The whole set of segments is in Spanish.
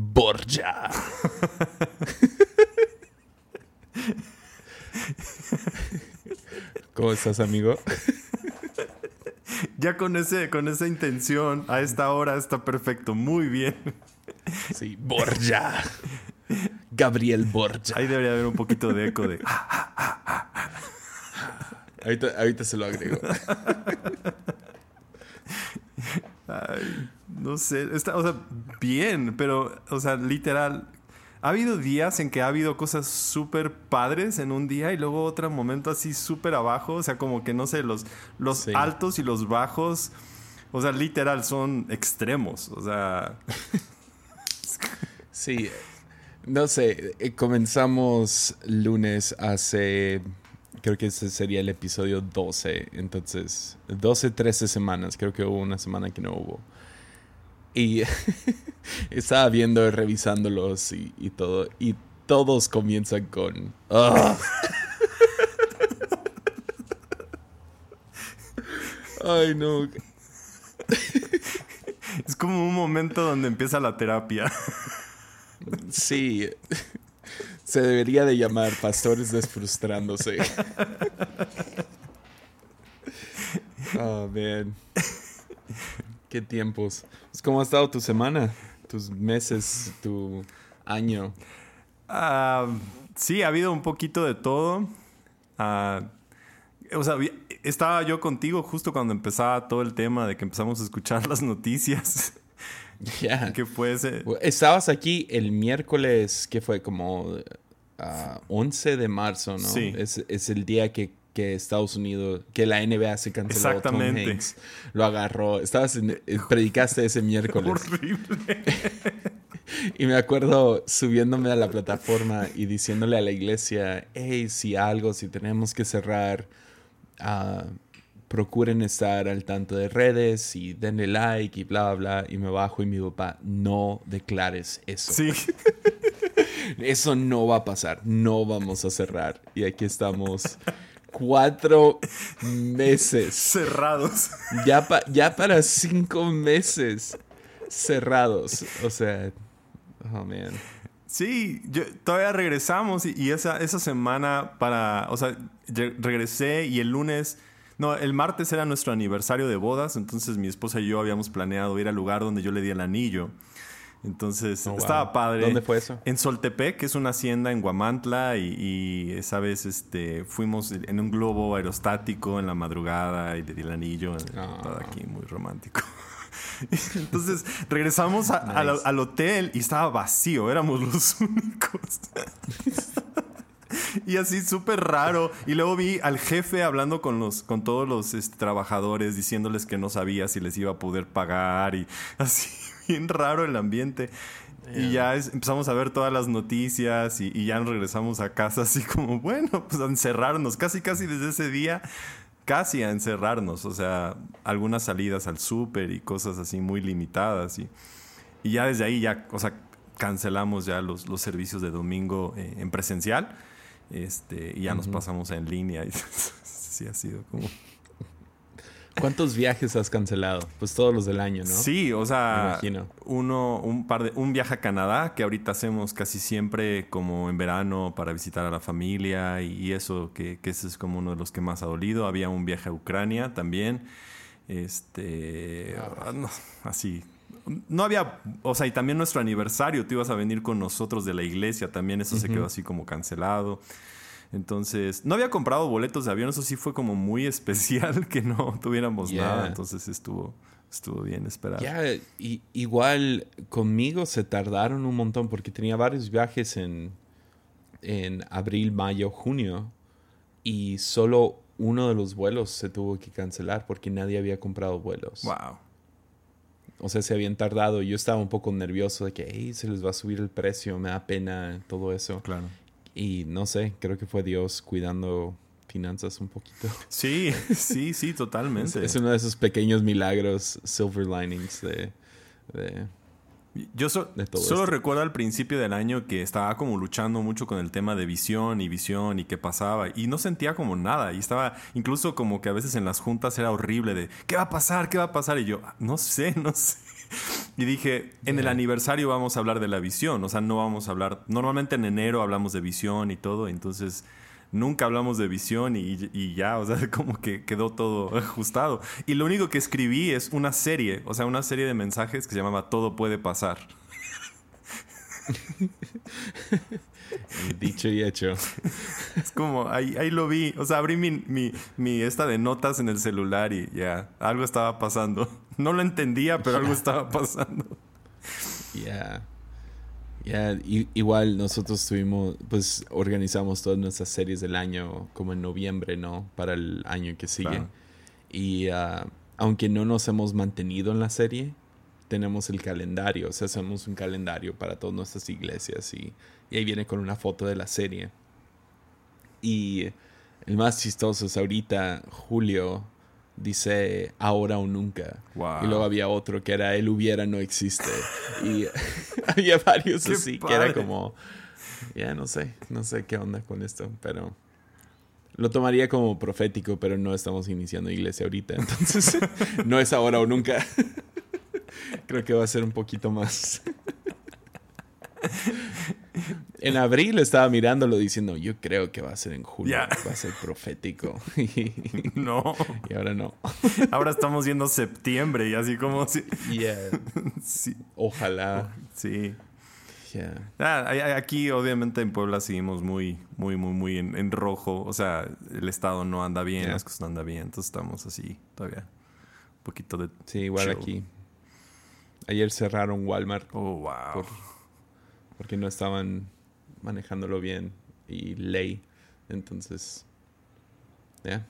Borja. ¿Cómo estás, amigo? Ya con, ese, con esa intención, a esta hora está perfecto. Muy bien. Sí, Borja. Gabriel Borja. Ahí debería haber un poquito de eco de. ahorita, ahorita se lo agrego. Ay, no sé, está, o sea, bien, pero, o sea, literal, ha habido días en que ha habido cosas súper padres en un día y luego otro momento así súper abajo, o sea, como que no sé, los, los altos y los bajos, o sea, literal, son extremos, o sea... sí, no sé, eh, comenzamos lunes hace creo que ese sería el episodio 12. Entonces, 12, 13 semanas. Creo que hubo una semana que no hubo. Y estaba viendo, revisándolos y, y, todo. Y todos comienzan con... Ah". Ay, no. Es como un momento donde empieza la terapia. Sí. Se debería de llamar pastores desfrustrándose. Oh, man. Qué tiempos. Pues, ¿Cómo ha estado tu semana? Tus meses, tu año. Ah, sí, ha habido un poquito de todo. Ah, o sea, estaba yo contigo justo cuando empezaba todo el tema de que empezamos a escuchar las noticias. Ya. ¿Qué fue ese? Estabas aquí el miércoles, que fue como 11 ah, de marzo, ¿no? Sí. Es, es el día que, que, Estados Unidos, que la NBA se canceló. Exactamente. Tom Hanks lo agarró. Estabas en, predicaste ese miércoles. Horrible. y me acuerdo subiéndome a la plataforma y diciéndole a la iglesia, hey, si algo, si tenemos que cerrar, uh, procuren estar al tanto de redes y denle like y bla, bla, bla. Y me bajo y mi papá, no declares eso. Sí. eso no va a pasar, no vamos a cerrar. Y aquí estamos cuatro meses. Cerrados. Ya, ya para cinco meses cerrados. O sea, oh man. Sí, yo, todavía regresamos y, esa, esa semana para, o sea, regresé y el lunes no, el martes era nuestro aniversario de bodas, entonces mi esposa y yo habíamos planeado ir al lugar donde yo le di el anillo. Entonces, oh, estaba padre. ¿Dónde fue eso? En Soltepec, que es una hacienda en Guamantla, y, esa vez este, fuimos en un globo aerostático en la madrugada y le di el anillo. Todo aquí muy romántico. Entonces regresamos al, al, hotel y estaba vacío, éramos los únicos. y así súper raro. Y luego vi al jefe hablando con los, con todos los este, trabajadores, diciéndoles que no sabía si les iba a poder pagar y así, bien raro el ambiente. Y ya empezamos a ver todas las noticias y, ya regresamos a casa así como, bueno, pues a encerrarnos, casi casi desde ese día, casi a encerrarnos, o sea, algunas salidas al súper y cosas así muy limitadas y, y ya desde ahí ya, o sea, cancelamos ya los, los servicios de domingo eh, en presencial este, y ya nos pasamos en línea. Y sí, ha sido como. ¿Cuántos viajes has cancelado? Pues todos los del año, ¿no? Sí, o sea, uno, un par de, un viaje a Canadá que ahorita hacemos casi siempre como en verano para visitar a la familia y, eso que, ese es como uno de los que más ha dolido. Había un viaje a Ucrania también, este, ah, así no había, o sea, y también nuestro aniversario, tú ibas a venir con nosotros de la iglesia, también eso se quedó así como cancelado. Entonces, no había comprado boletos de avión, eso sí fue como muy especial que no tuviéramos nada, entonces estuvo, estuvo bien esperar. Ya, y, igual conmigo se tardaron un montón porque tenía varios viajes en, en abril, mayo, junio y solo uno de los vuelos se tuvo que cancelar porque nadie había comprado vuelos. Wow o sea, se habían tardado. Yo estaba un poco nervioso de que, se les va a subir el precio, me da pena todo eso. Claro. Y no sé, creo que fue Dios cuidando finanzas un poquito. Sí, sí, sí, totalmente. es, uno de esos pequeños milagros, silver linings de, yo solo recuerdo al principio del año que estaba como luchando mucho con el tema de visión y visión y qué pasaba y no sentía como nada y estaba incluso como que a veces en las juntas era horrible de ¿qué va a pasar? ¿qué va a pasar? Y yo, no sé, no sé. Y dije, en el aniversario vamos a hablar de la visión, o sea, no vamos a hablar, normalmente en enero hablamos de visión y todo, entonces nunca hablamos de visión y, y, ya, o sea, como que quedó todo ajustado. Y lo único que escribí es una serie, o sea, una serie de mensajes que se llamaba Todo puede pasar. Dicho y hecho. Es como, ahí, ahí lo vi. O sea, abrí mi, mi, mi, esta de notas en el celular y ya, algo estaba pasando. No lo entendía, pero algo estaba pasando. Ya. Ya, igual nosotros tuvimos, pues organizamos todas nuestras series del año como en noviembre, ¿no? Para el año que sigue. Y uh, aunque no nos hemos mantenido en la serie, tenemos el calendario, o sea, hacemos un calendario para todas nuestras iglesias y, ahí viene con una foto de la serie. Y el más chistoso es ahorita, Julio dice ahora o nunca. Y luego había otro que era él hubiera no existe. y había varios así que era como, ya no sé, no sé qué onda con esto, pero lo tomaría como profético, pero no estamos iniciando iglesia ahorita, entonces no es ahora o nunca. Creo que va a ser un poquito más. en abril estaba mirándolo diciendo, yo creo que va a ser en julio, va a ser profético. no. Y ahora no. ahora estamos viendo septiembre y así como si... sí. Ojalá. Sí. Ah, aquí obviamente en Puebla seguimos muy, muy, muy, muy en, rojo. O sea, el estado no anda bien, las cosas no andan bien. Entonces estamos así todavía. Un poquito de... Sí, igual aquí. Ayer cerraron Walmart. Oh, wow. porque no estaban manejándolo bien y ley. Entonces, ya.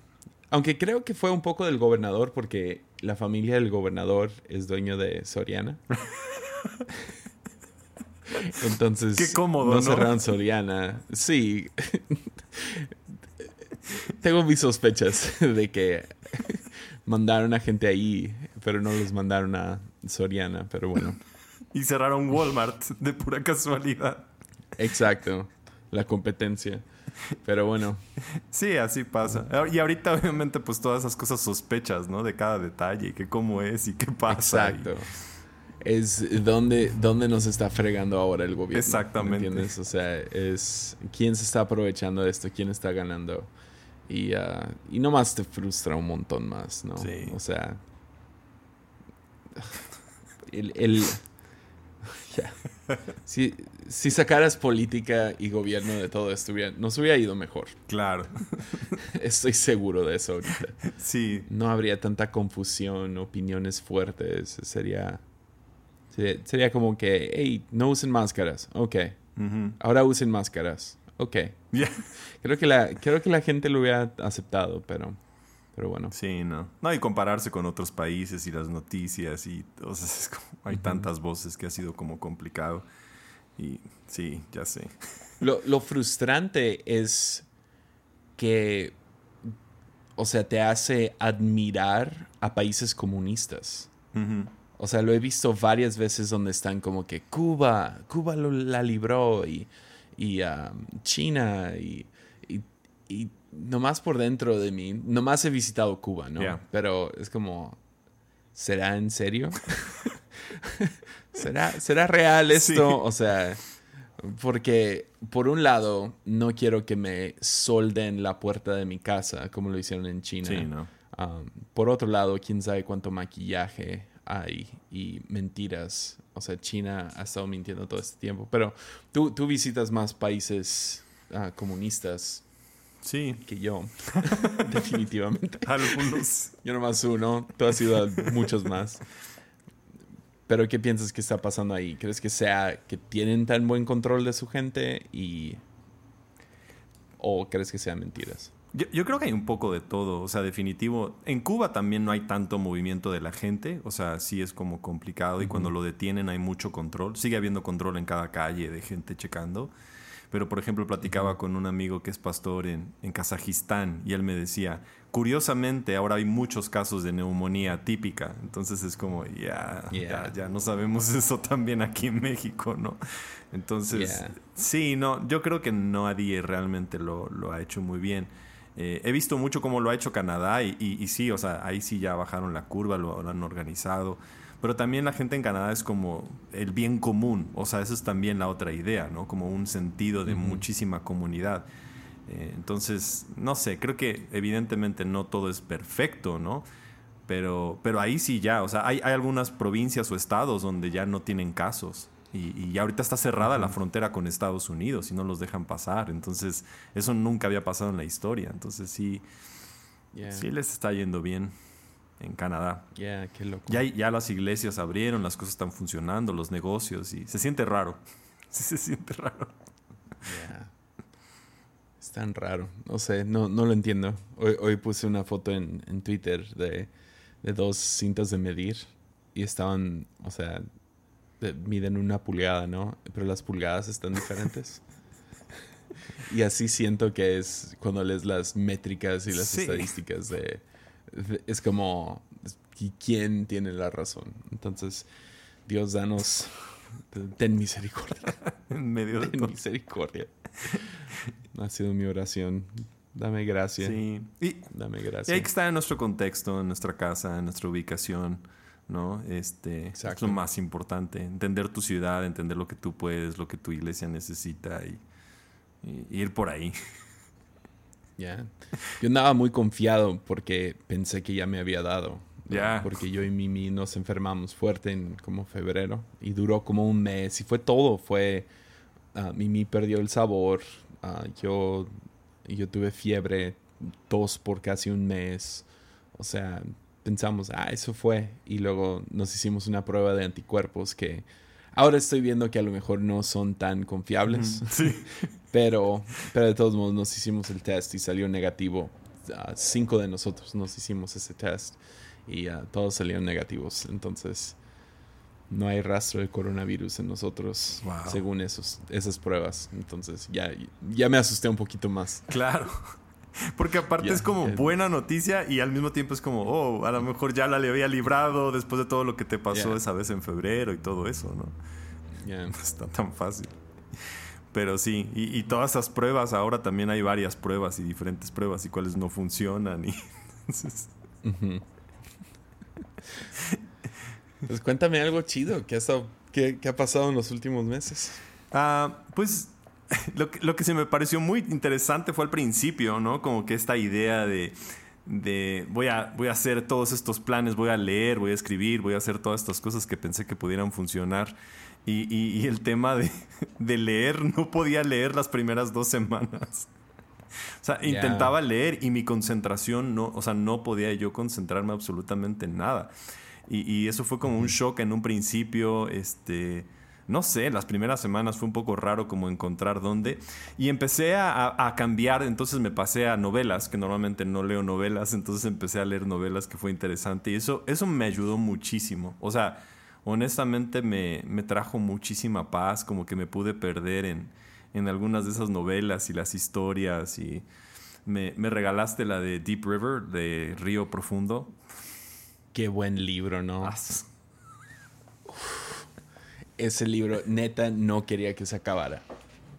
Aunque creo que fue un poco del gobernador porque la familia del gobernador es dueño de Soriana. Entonces, Qué cómodo, no, cerraron Soriana. Sí. Tengo mis sospechas de que mandaron a gente ahí, pero no los mandaron a Soriana, pero bueno. y cerraron Walmart de pura casualidad. Exacto, la competencia. Pero bueno. Sí, así pasa. Y ahorita obviamente pues todas esas cosas sospechas, ¿no? De cada detalle, que cómo es y qué pasa. Exacto. Es donde, dónde nos está fregando ahora el gobierno. Exactamente. entiendes? O sea, es quién se está aprovechando de esto, quién está ganando. Y, uh, y nomás te frustra un montón más, ¿no? Sí. O sea, el, si, si, sacaras política y gobierno de todo esto, nos hubiera ido mejor. Claro. Estoy seguro de eso ahorita. Sí. No habría tanta confusión, opiniones fuertes. Sería, sería, como que, hey, no usen máscaras. Ok. Ahora usen máscaras. Ok. Creo, que la, creo que la gente lo hubiera aceptado, pero... Pero bueno. Sí, no. No, y compararse con otros países y las noticias y o sea, es como, hay tantas voces que ha sido como complicado. Y sí, ya sé. Lo, lo frustrante es que, o sea, te hace admirar a países comunistas. O sea, lo he visto varias veces donde están como que Cuba, Cuba lo, la libró y, y um, China y, y, y nomás por dentro de mí, nomás he visitado Cuba, ¿no? Pero es como, ¿será en serio? ¿Será, ¿Será real esto? O sea, porque por un lado, no quiero que me solden la puerta de mi casa, como lo hicieron en China. Sí, ¿no? Um, por otro lado, quién sabe cuánto maquillaje hay y mentiras. O sea, China ha estado mintiendo todo este tiempo. Pero tú, tú visitas más países ah, comunistas. Sí. Que yo. Definitivamente. Algunos. Yo nomás uno. Tú has ido a muchos más. Pero ¿qué piensas que está pasando ahí? ¿Crees que sea que tienen tan buen control de su gente y... ¿O crees que sean mentiras? Yo, creo que hay un poco de todo, o sea, definitivo. En Cuba también no hay tanto movimiento de la gente, o sea, sí es como complicado y cuando lo detienen hay mucho control. Sigue habiendo control en cada calle de gente checando. Pero, por ejemplo, platicaba con un amigo que es pastor en, en Kazajistán y él me decía, curiosamente, ahora hay muchos casos de neumonía típica. Entonces es como, ya, ya, no sabemos eso también aquí en México, ¿no? Entonces, sí, no, yo creo que nadie realmente lo, lo ha hecho muy bien. Eh, he visto mucho cómo lo ha hecho Canadá y, y, sí, o sea, ahí sí ya bajaron la curva, lo, lo han organizado. Pero también la gente en Canadá es como el bien común, o sea, eso es también la otra idea, ¿no? Como un sentido de muchísima comunidad. Eh, entonces, no sé, creo que evidentemente no todo es perfecto, ¿no? Pero, pero ahí sí ya, o sea, hay, hay algunas provincias o estados donde ya no tienen casos. Y, y ahorita está cerrada la frontera con Estados Unidos y no los dejan pasar. Entonces, eso nunca había pasado en la historia. Entonces, sí, sí les está yendo bien en Canadá. Yeah, qué loco. Ya, ya las iglesias abrieron, las cosas están funcionando, los negocios y se siente raro. Sí, se siente raro. Yeah. Es tan raro. No sé, no, no lo entiendo. Hoy, hoy puse una foto en, en Twitter de, de dos cintas de medir y estaban, o sea, miden una pulgada, ¿no? Pero las pulgadas están diferentes. y así siento que es cuando lees las métricas y las estadísticas de, Es como, ¿quién tiene la razón? Entonces, Dios, danos, ten misericordia. en medio de ten misericordia. Ha sido mi oración. Dame gracia. Sí. Y, Dame gracia. Y hay que estar en nuestro contexto, en nuestra casa, en nuestra ubicación. ¿no? Este, es lo más importante, entender tu ciudad, entender lo que tú puedes, lo que tu iglesia necesita y, ir por ahí. Ya. Yo andaba muy confiado porque pensé que ya me había dado. Ya. Porque yo y Mimi nos enfermamos fuerte en como febrero y duró como un mes y fue todo. Fue. Ah, Mimi perdió el sabor. Uh, yo, yo tuve fiebre, tos por casi un mes. O sea, pensamos, ah, eso fue. Y luego nos hicimos una prueba de anticuerpos que ahora estoy viendo que a lo mejor no son tan confiables. Sí. pero, pero de todos modos nos hicimos el test y salió negativo. Uh, cinco de nosotros nos hicimos ese test y uh, todos salieron negativos. Entonces no hay rastro de coronavirus en nosotros según esos, esas pruebas. Entonces ya, ya me asusté un poquito más. Claro. Porque aparte es como buena noticia y al mismo tiempo es como, oh, a lo mejor ya la le había librado después de todo lo que te pasó esa vez en febrero y todo eso, ¿no? No está tan fácil. Pero sí, y, todas esas pruebas, ahora también hay varias pruebas y diferentes pruebas y cuáles no funcionan. Y, pues cuéntame algo chido, ¿qué ha, qué, qué ha pasado en los últimos meses? Ah, pues lo que, lo que se me pareció muy interesante fue al principio, ¿no? Como que esta idea de, de voy, a, voy a hacer todos estos planes, voy a leer, voy a escribir, voy a hacer todas estas cosas que pensé que pudieran funcionar. Y, y, el tema de, de, leer, no podía leer las primeras dos semanas. O sea, intentaba leer y mi concentración no, o sea, no podía yo concentrarme absolutamente en nada. Y, y eso fue como un shock en un principio, este no sé, las primeras semanas fue un poco raro como encontrar dónde. Y empecé a, cambiar, entonces me pasé a novelas, que normalmente no leo novelas, entonces empecé a leer novelas que fue interesante. Y eso, eso me ayudó muchísimo. O sea, honestamente me, trajo muchísima paz, como que me pude perder en, en algunas de esas novelas y las historias. Y me, me regalaste la de Deep River, de Río Profundo. Qué buen libro, ¿no? ese libro, neta, no quería que se acabara.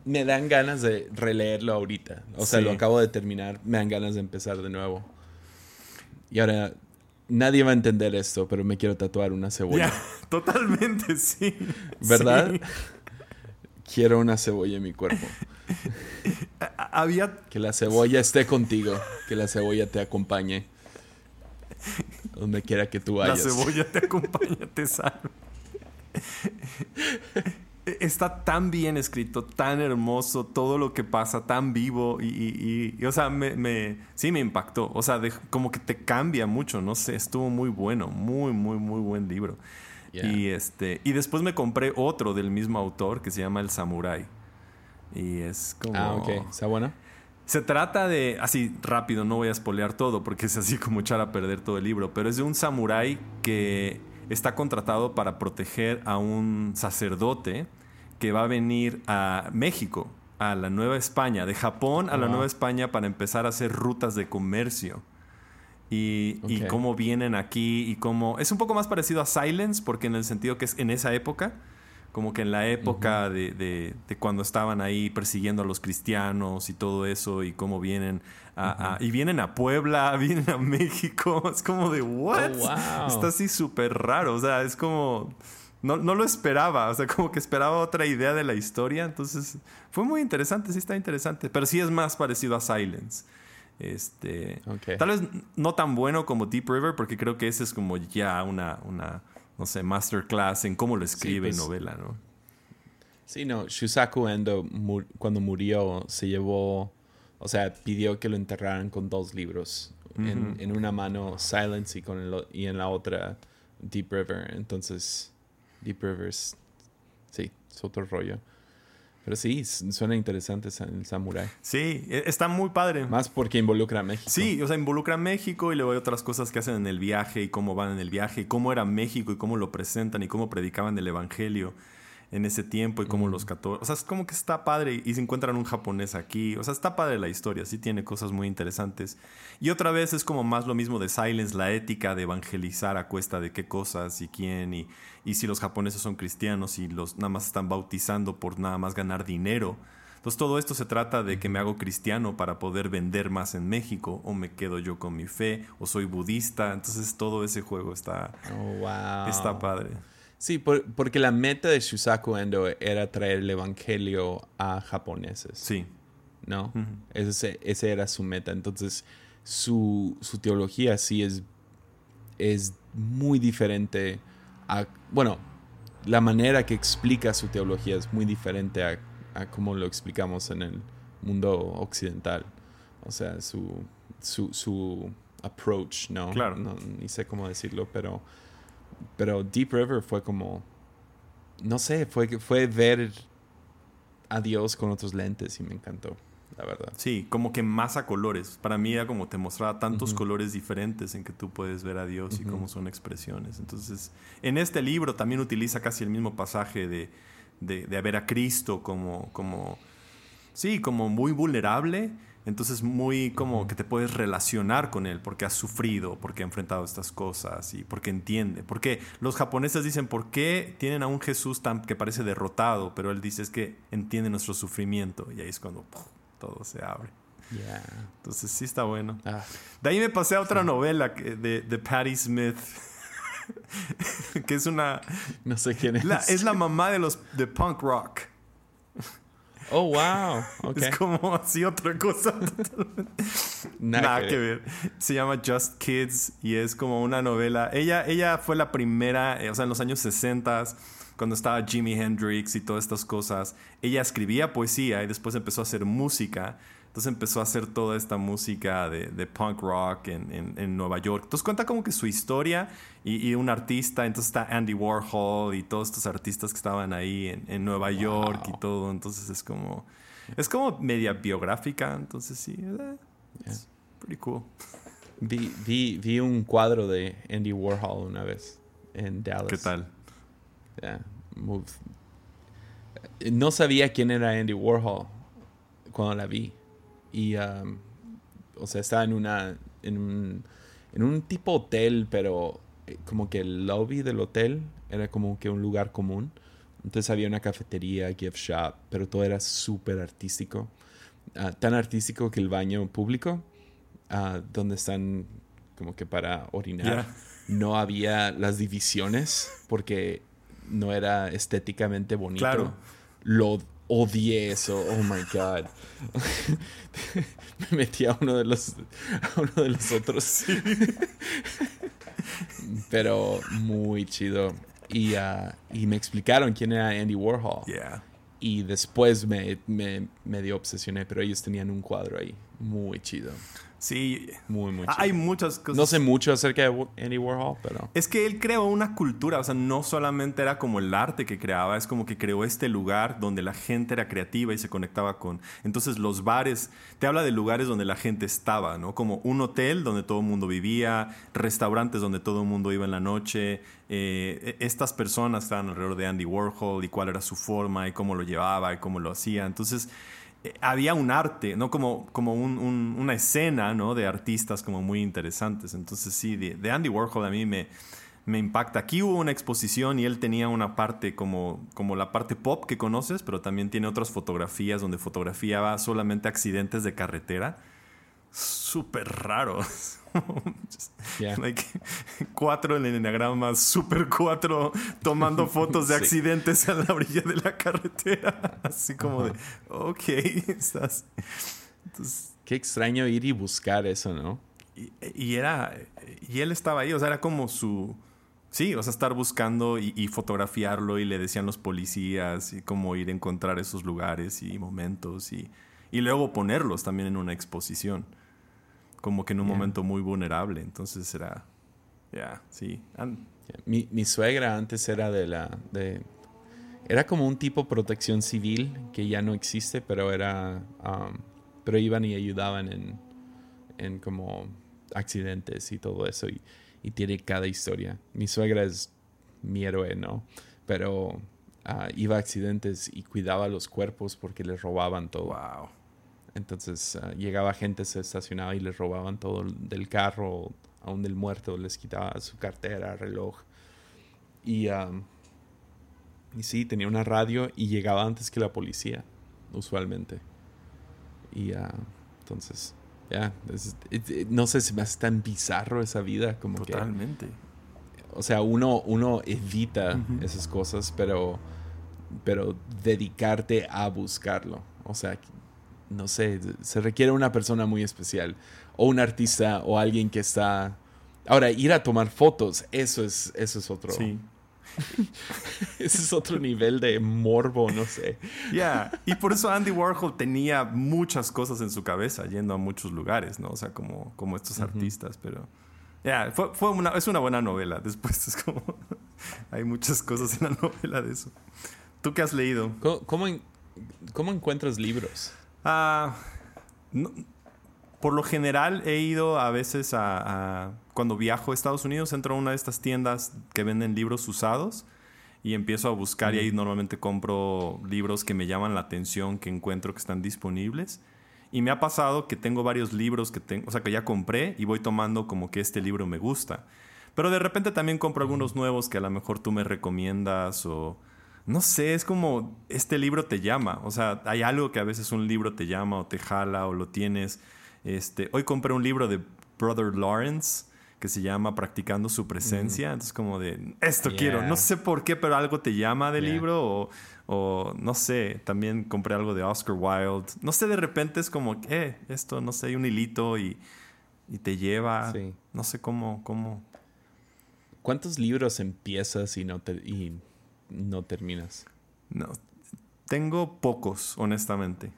Me dan ganas de releerlo ahorita. O sea, lo acabo de terminar, me dan ganas de empezar de nuevo. Y ahora, nadie va a entender esto, pero me quiero tatuar una cebolla. totalmente, sí. ¿Verdad? Quiero una cebolla en mi cuerpo. Había... Que la cebolla esté contigo, que la cebolla te acompañe. Donde quiera que tú vayas. La cebolla te acompaña, te salve. Está tan bien escrito, tan hermoso, todo lo que pasa, tan vivo y, o sea, me, sí me impactó, o sea, como que te cambia mucho, no sé, estuvo muy bueno, muy, muy, muy buen libro. Y, este, y después me compré otro del mismo autor que se llama El Samurai. Y es como... Ah, ok, ¿está bueno? Se trata de, así rápido, no voy a espolear todo porque es así como echar a perder todo el libro, pero es de un samurái que está contratado para proteger a un sacerdote que va a venir a México, a la Nueva España, de Japón a la Nueva España para empezar a hacer rutas de comercio. Y, y, cómo vienen aquí y cómo... Es un poco más parecido a Silence, porque en el sentido que es en esa época, como que en la época de, de, cuando estaban ahí persiguiendo a los cristianos y todo eso y cómo vienen a, y vienen a Puebla, vienen a México, es como de what? Oh, Está así súper raro, o sea, es como no, no, lo esperaba, o sea, como que esperaba otra idea de la historia, entonces fue muy interesante, sí está interesante, pero sí es más parecido a Silence. Este, tal vez no tan bueno como Deep River, porque creo que ese es como ya una, una no sé, masterclass en cómo lo escribe sí, pues, novela, ¿no? Sí, no, Shusaku Endo cuando murió se llevó, o sea, pidió que lo enterraran con dos libros. en, en, una mano Silence y, con el, y en la otra Deep River. Entonces, Deep Rivers, sí, es otro rollo. Pero sí, suena interesante el Samurai. Sí, e, está muy padre. Más porque involucra a México. Sí, o sea, involucra a México y luego hay otras cosas que hacen en el viaje y cómo van en el viaje y cómo era México y cómo lo presentan y cómo predicaban el Evangelio en ese tiempo y cómo los católicos. O sea, es como que está padre y se encuentran un japonés aquí. O sea, está padre la historia, sí tiene cosas muy interesantes. Y otra vez es como más lo mismo de Silence, la ética de evangelizar a cuesta de qué cosas y quién y, y si los japoneses son cristianos y los nada más están bautizando por nada más ganar dinero. Entonces todo esto se trata de que me hago cristiano para poder vender más en México o me quedo yo con mi fe o soy budista. Entonces todo ese juego está, oh, está padre. Sí, porque la meta de Shusaku Endo era traer el evangelio a japoneses. Sí. ¿No? ese, ese, era su meta. Entonces, su, su, teología sí es, es muy diferente a. Bueno, la manera que explica su teología es muy diferente a, a cómo lo explicamos en el mundo occidental. O sea, su, su, su approach, ¿no? Claro. No, ni sé cómo decirlo, pero pero Deep River fue como, no sé, fue, fue ver a Dios con otros lentes y me encantó, la verdad. Sí, como que más a colores. Para mí era como te mostraba tantos colores diferentes en que tú puedes ver a Dios y cómo son expresiones. Entonces, en este libro también utiliza casi el mismo pasaje de, de, de ver a Cristo como, como, sí, como muy vulnerable entonces muy como que te puedes relacionar con él porque has sufrido, porque ha enfrentado estas cosas y porque entiende. Porque los japoneses dicen, ¿por qué tienen a un Jesús tan que parece derrotado? Pero él dice es que entiende nuestro sufrimiento y ahí es cuando todo se abre. Entonces sí está bueno. Ah. De ahí me pasé a otra novela de, de Patti Smith. que es una... No sé quién es. es la mamá de los de punk rock. Oh, wow. Es como así otra cosa. Nada, que, ver. Se llama Just Kids y es como una novela. Ella, ella fue la primera, eh, o sea, en los años 60 cuando estaba Jimi Hendrix y todas estas cosas. Ella escribía poesía y después empezó a hacer música. Entonces empezó a hacer toda esta música de, de punk rock en, en, Nueva York. Entonces cuenta como que su historia y, un artista. Entonces está Andy Warhol y todos estos artistas que estaban ahí en, en Nueva York y todo. Entonces es como, es como media biográfica. Entonces sí, eh, es pretty cool. Vi, vi, vi, un cuadro de Andy Warhol una vez en Dallas. ¿Qué tal? No sabía quién era Andy Warhol cuando la vi. Y, um, o sea, estaba en una, en un, en un tipo hotel, pero eh, como que el lobby del hotel era como que un lugar común. Entonces había una cafetería, gift shop, pero todo era súper artístico. Ah, tan artístico que el baño público, uh, donde están como que para orinar, no había las divisiones porque no era estéticamente bonito. Claro. Lo odié eso. Oh my God. Me metí a uno de los, a uno de los otros. Pero muy chido. Y, uh, y me explicaron quién era Andy Warhol. Y después me, me, me dio obsesioné, pero ellos tenían un cuadro ahí. Muy chido. Sí. Muy, muy Hay muchas cosas. No sé mucho acerca de Andy Warhol, pero... Es que él creó una cultura, o sea, no solamente era como el arte que creaba, es como que creó este lugar donde la gente era creativa y se conectaba con... Entonces los bares, te habla de lugares donde la gente estaba, ¿no? Como un hotel donde todo el mundo vivía, restaurantes donde todo el mundo iba en la noche, eh, e-, estas personas estaban alrededor de Andy Warhol y cuál era su forma y cómo lo llevaba y cómo lo hacía. Entonces había un arte, ¿no? Como, como una escena, ¿no? De artistas como muy interesantes. Entonces sí, de, Andy Warhol a mí me, me impacta. Aquí hubo una exposición y él tenía una parte como, como la parte pop que conoces, pero también tiene otras fotografías donde fotografiaba solamente accidentes de carretera. Súper raro. cuatro en el enneagrama, super cuatro tomando fotos de accidentes a la orilla de la carretera. Así como de, ok, estás. Qué extraño ir y buscar eso, ¿no? Y, era. Y él estaba ahí, o sea, era como su. Sí, o sea, estar buscando y, fotografiarlo y le decían los policías y cómo ir a encontrar esos lugares y momentos y, y luego ponerlos también en una exposición como que en un momento muy vulnerable. Entonces era, ya, sí. Mi, mi, suegra antes era de la, de, era como un tipo protección civil que ya no existe, pero era, um, pero iban y ayudaban en, en como accidentes y todo eso y, y, tiene cada historia. Mi suegra es mi héroe, ¿no? Pero uh, iba a accidentes y cuidaba los cuerpos porque les robaban todo. Wow. Entonces ah, llegaba gente, se estacionaba y les robaban todo del carro, aún del muerto, les quitaba su cartera, reloj. Y, y sí, tenía una radio y llegaba antes que la policía, usualmente. Y uh, entonces, ya, no sé si me hace tan bizarro esa vida. Como Totalmente. o sea, uno, uno evita esas cosas, pero, pero dedicarte a buscarlo. O sea, no sé, se requiere una persona muy especial, o un artista, o alguien que está... Ahora, ir a tomar fotos, eso es, eso es otro... Sí. Ese es otro nivel de morbo, no sé. Ya, y por eso Andy Warhol tenía muchas cosas en su cabeza, yendo a muchos lugares, ¿no? O sea, como, como estos artistas, pero... Ya, fue, fue una, es una buena novela. Después es como... hay muchas cosas en la novela de eso. ¿Tú qué has leído? ¿Cómo, cómo encuentras libros? Ah, por lo general he ido a veces a, Cuando viajo a Estados Unidos, entro a una de estas tiendas que venden libros usados y empiezo a buscar y ahí normalmente compro libros que me llaman la atención, que encuentro que están disponibles. Y me ha pasado que tengo varios libros que tengo, o sea, que ya compré y voy tomando como que este libro me gusta. Pero de repente también compro algunos nuevos que a lo mejor tú me recomiendas o no sé, es como este libro te llama. O sea, hay algo que a veces un libro te llama o te jala o lo tienes. Este, hoy compré un libro de Brother Lawrence que se llama Practicando su presencia. Entonces, como de, esto quiero. No sé por qué, pero algo te llama del libro o, o, no sé, también compré algo de Oscar Wilde. No sé, de repente es como, eh, esto, no sé, hay un hilito y, y te lleva. No sé cómo, cómo. ¿Cuántos libros empiezas y no te... Y no terminas? No. Tengo pocos, honestamente.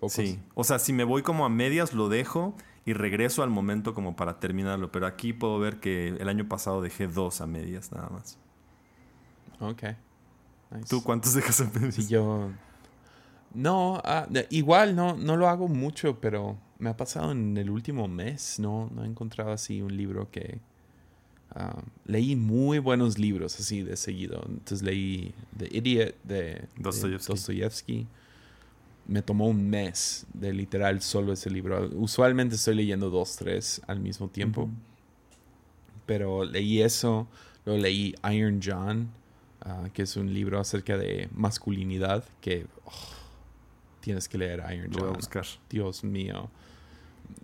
¿Pocos? Sí. O sea, si me voy como a medias, lo dejo y regreso al momento como para terminarlo. Pero aquí puedo ver que el año pasado dejé dos a medias nada más. Ok. ¿Tú cuántos dejas a medias? Sí, yo. No, ah, igual no, no lo hago mucho, pero me ha pasado en el último mes. No, no he encontrado así un libro que, Ah, leí muy buenos libros así de seguido. Entonces leí The Idiot de Dostoyevsky. Me tomó un mes de literal solo ese libro. Usualmente estoy leyendo dos, tres al mismo tiempo. Pero leí eso. Luego leí Iron John, ah, que es un libro acerca de masculinidad que oh, tienes que leer Iron John. Dios mío.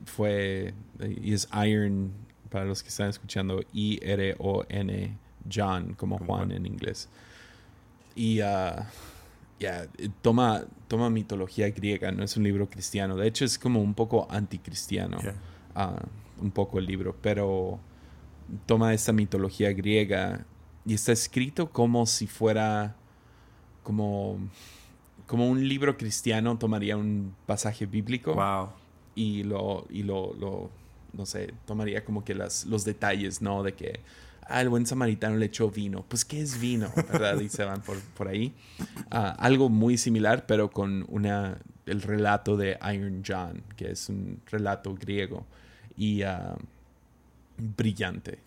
Fue. Y es Iron para los que están escuchando, I-R-O-N, John, como Juan en inglés. Y uh, toma, toma mitología griega, no es un libro cristiano. De hecho, es como un poco anticristiano, uh, un poco el libro, pero toma esta mitología griega y está escrito como si fuera como, como un libro cristiano tomaría un pasaje bíblico y lo, y lo, lo no sé, tomaría como que las, los detalles, ¿no? De que, ah, el buen samaritano le echó vino. Pues, ¿qué es vino? ¿Verdad? Y se van por, por ahí. Ah, algo muy similar, pero con una, el relato de Iron John, que es un relato griego. Y uh, brillante.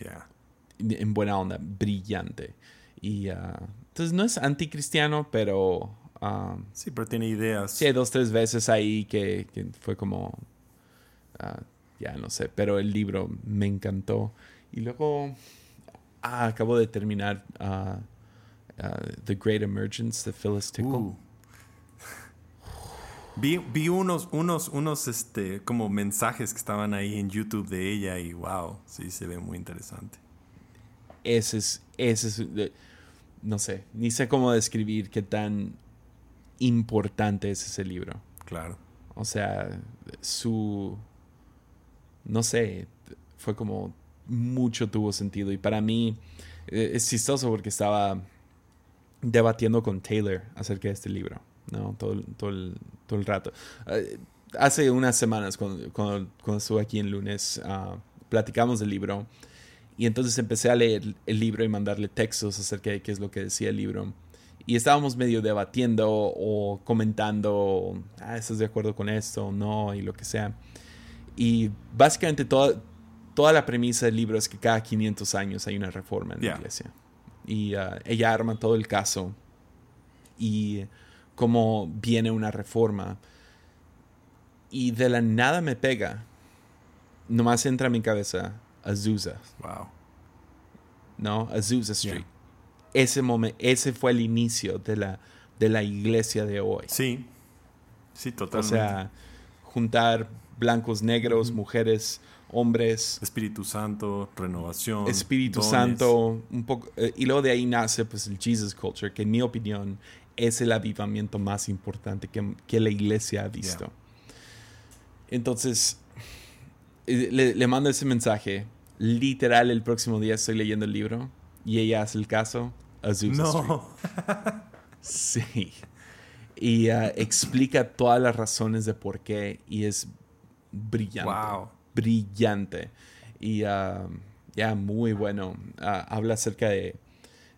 En buena onda, brillante. Y uh, entonces no es anticristiano, pero... sí, pero tiene ideas. Sí, dos, tres veces ahí que, que fue como ya no sé, pero el libro me encantó. Y luego ah, acabo de terminar uh, uh, The Great Emergence de Phyllis Tickle. Uh. Vi, vi, unos, unos, unos, este, como mensajes que estaban ahí en YouTube de ella y wow, sí, se ve muy interesante. Ese es, ese es, no sé, ni sé cómo describir qué tan importante es ese libro. Claro. O sea, su, no sé, fue como mucho tuvo sentido y para mí eh, es chistoso porque estaba debatiendo con Taylor acerca de este libro, ¿no? Todo, todo, el, todo el rato. Eh, hace unas semanas, cuando, cuando, estuve aquí en lunes, uh, platicamos del libro y entonces empecé a leer el libro y mandarle textos acerca de qué es lo que decía el libro. Y estábamos medio debatiendo o comentando, ah, ¿estás de acuerdo con esto o no? Y lo que sea. Y básicamente toda, toda la premisa del libro es que cada 500 años hay una reforma en la iglesia. Y uh, ella arma todo el caso y cómo viene una reforma. Y de la nada me pega. Nomás entra a mi cabeza Azusa. Wow. ¿No? Azusa Street. Ese, momento, ese fue el inicio de la, de la iglesia de hoy. Sí. Sí, totalmente. O sea, juntar blancos, negros, mujeres, hombres. Espíritu Santo, renovación. Espíritu Santo, un poco. Eh, y luego de ahí nace pues el Jesus Culture, que en mi opinión es el avivamiento más importante que, que la iglesia ha visto. Entonces, eh, le, le, mando ese mensaje. Literal, el próximo día estoy leyendo el libro y ella hace el caso. Azusa no. Sí. Y uh, explica todas las razones de por qué y es brillante. Wow. Brillante. Y uh, ya, muy bueno. Uh, habla acerca de,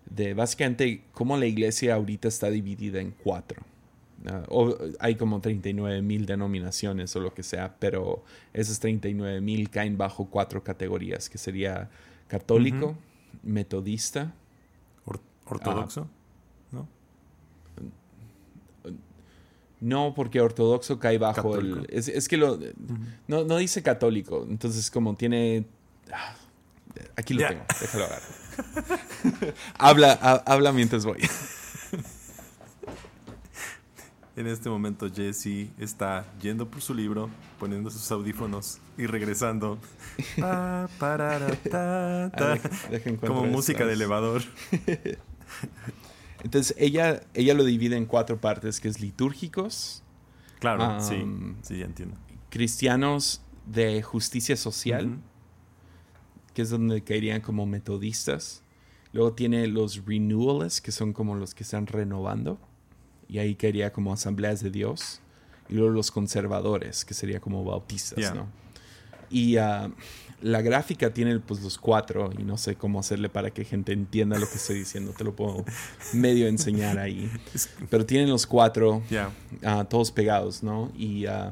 de básicamente cómo la iglesia ahorita está dividida en cuatro. o hay como 39 mil denominaciones o lo que sea, pero esas 39 mil caen bajo cuatro categorías, que sería católico, metodista, Or ortodoxo, ¿no? No, porque ortodoxo cae bajo católico. el. Es, es que lo. Uh -huh. no, no, dice católico. Entonces, como tiene. Ah, aquí lo yeah. tengo. Déjalo agarrar. habla, ha, habla mientras voy. En este momento Jesse está yendo por su libro, poniendo sus audífonos y regresando. Pa, parara, ta, ta, deja, como música de elevador. Entonces ella, ella lo divide en cuatro partes, que es litúrgicos. Claro, um, sí, sí, ya entiendo. Cristianos de justicia social, uh -huh. que es donde caerían como metodistas. Luego tiene los renewalists, que son como los que están renovando y ahí caería como asambleas de Dios. Y luego los conservadores, que sería como bautistas, yeah. ¿no? Y uh, la gráfica tiene pues los cuatro y no sé cómo hacerle para que gente entienda lo que estoy diciendo. Te lo puedo medio enseñar ahí. Pero tienen los cuatro, yeah. uh, todos pegados, ¿no? Y, uh,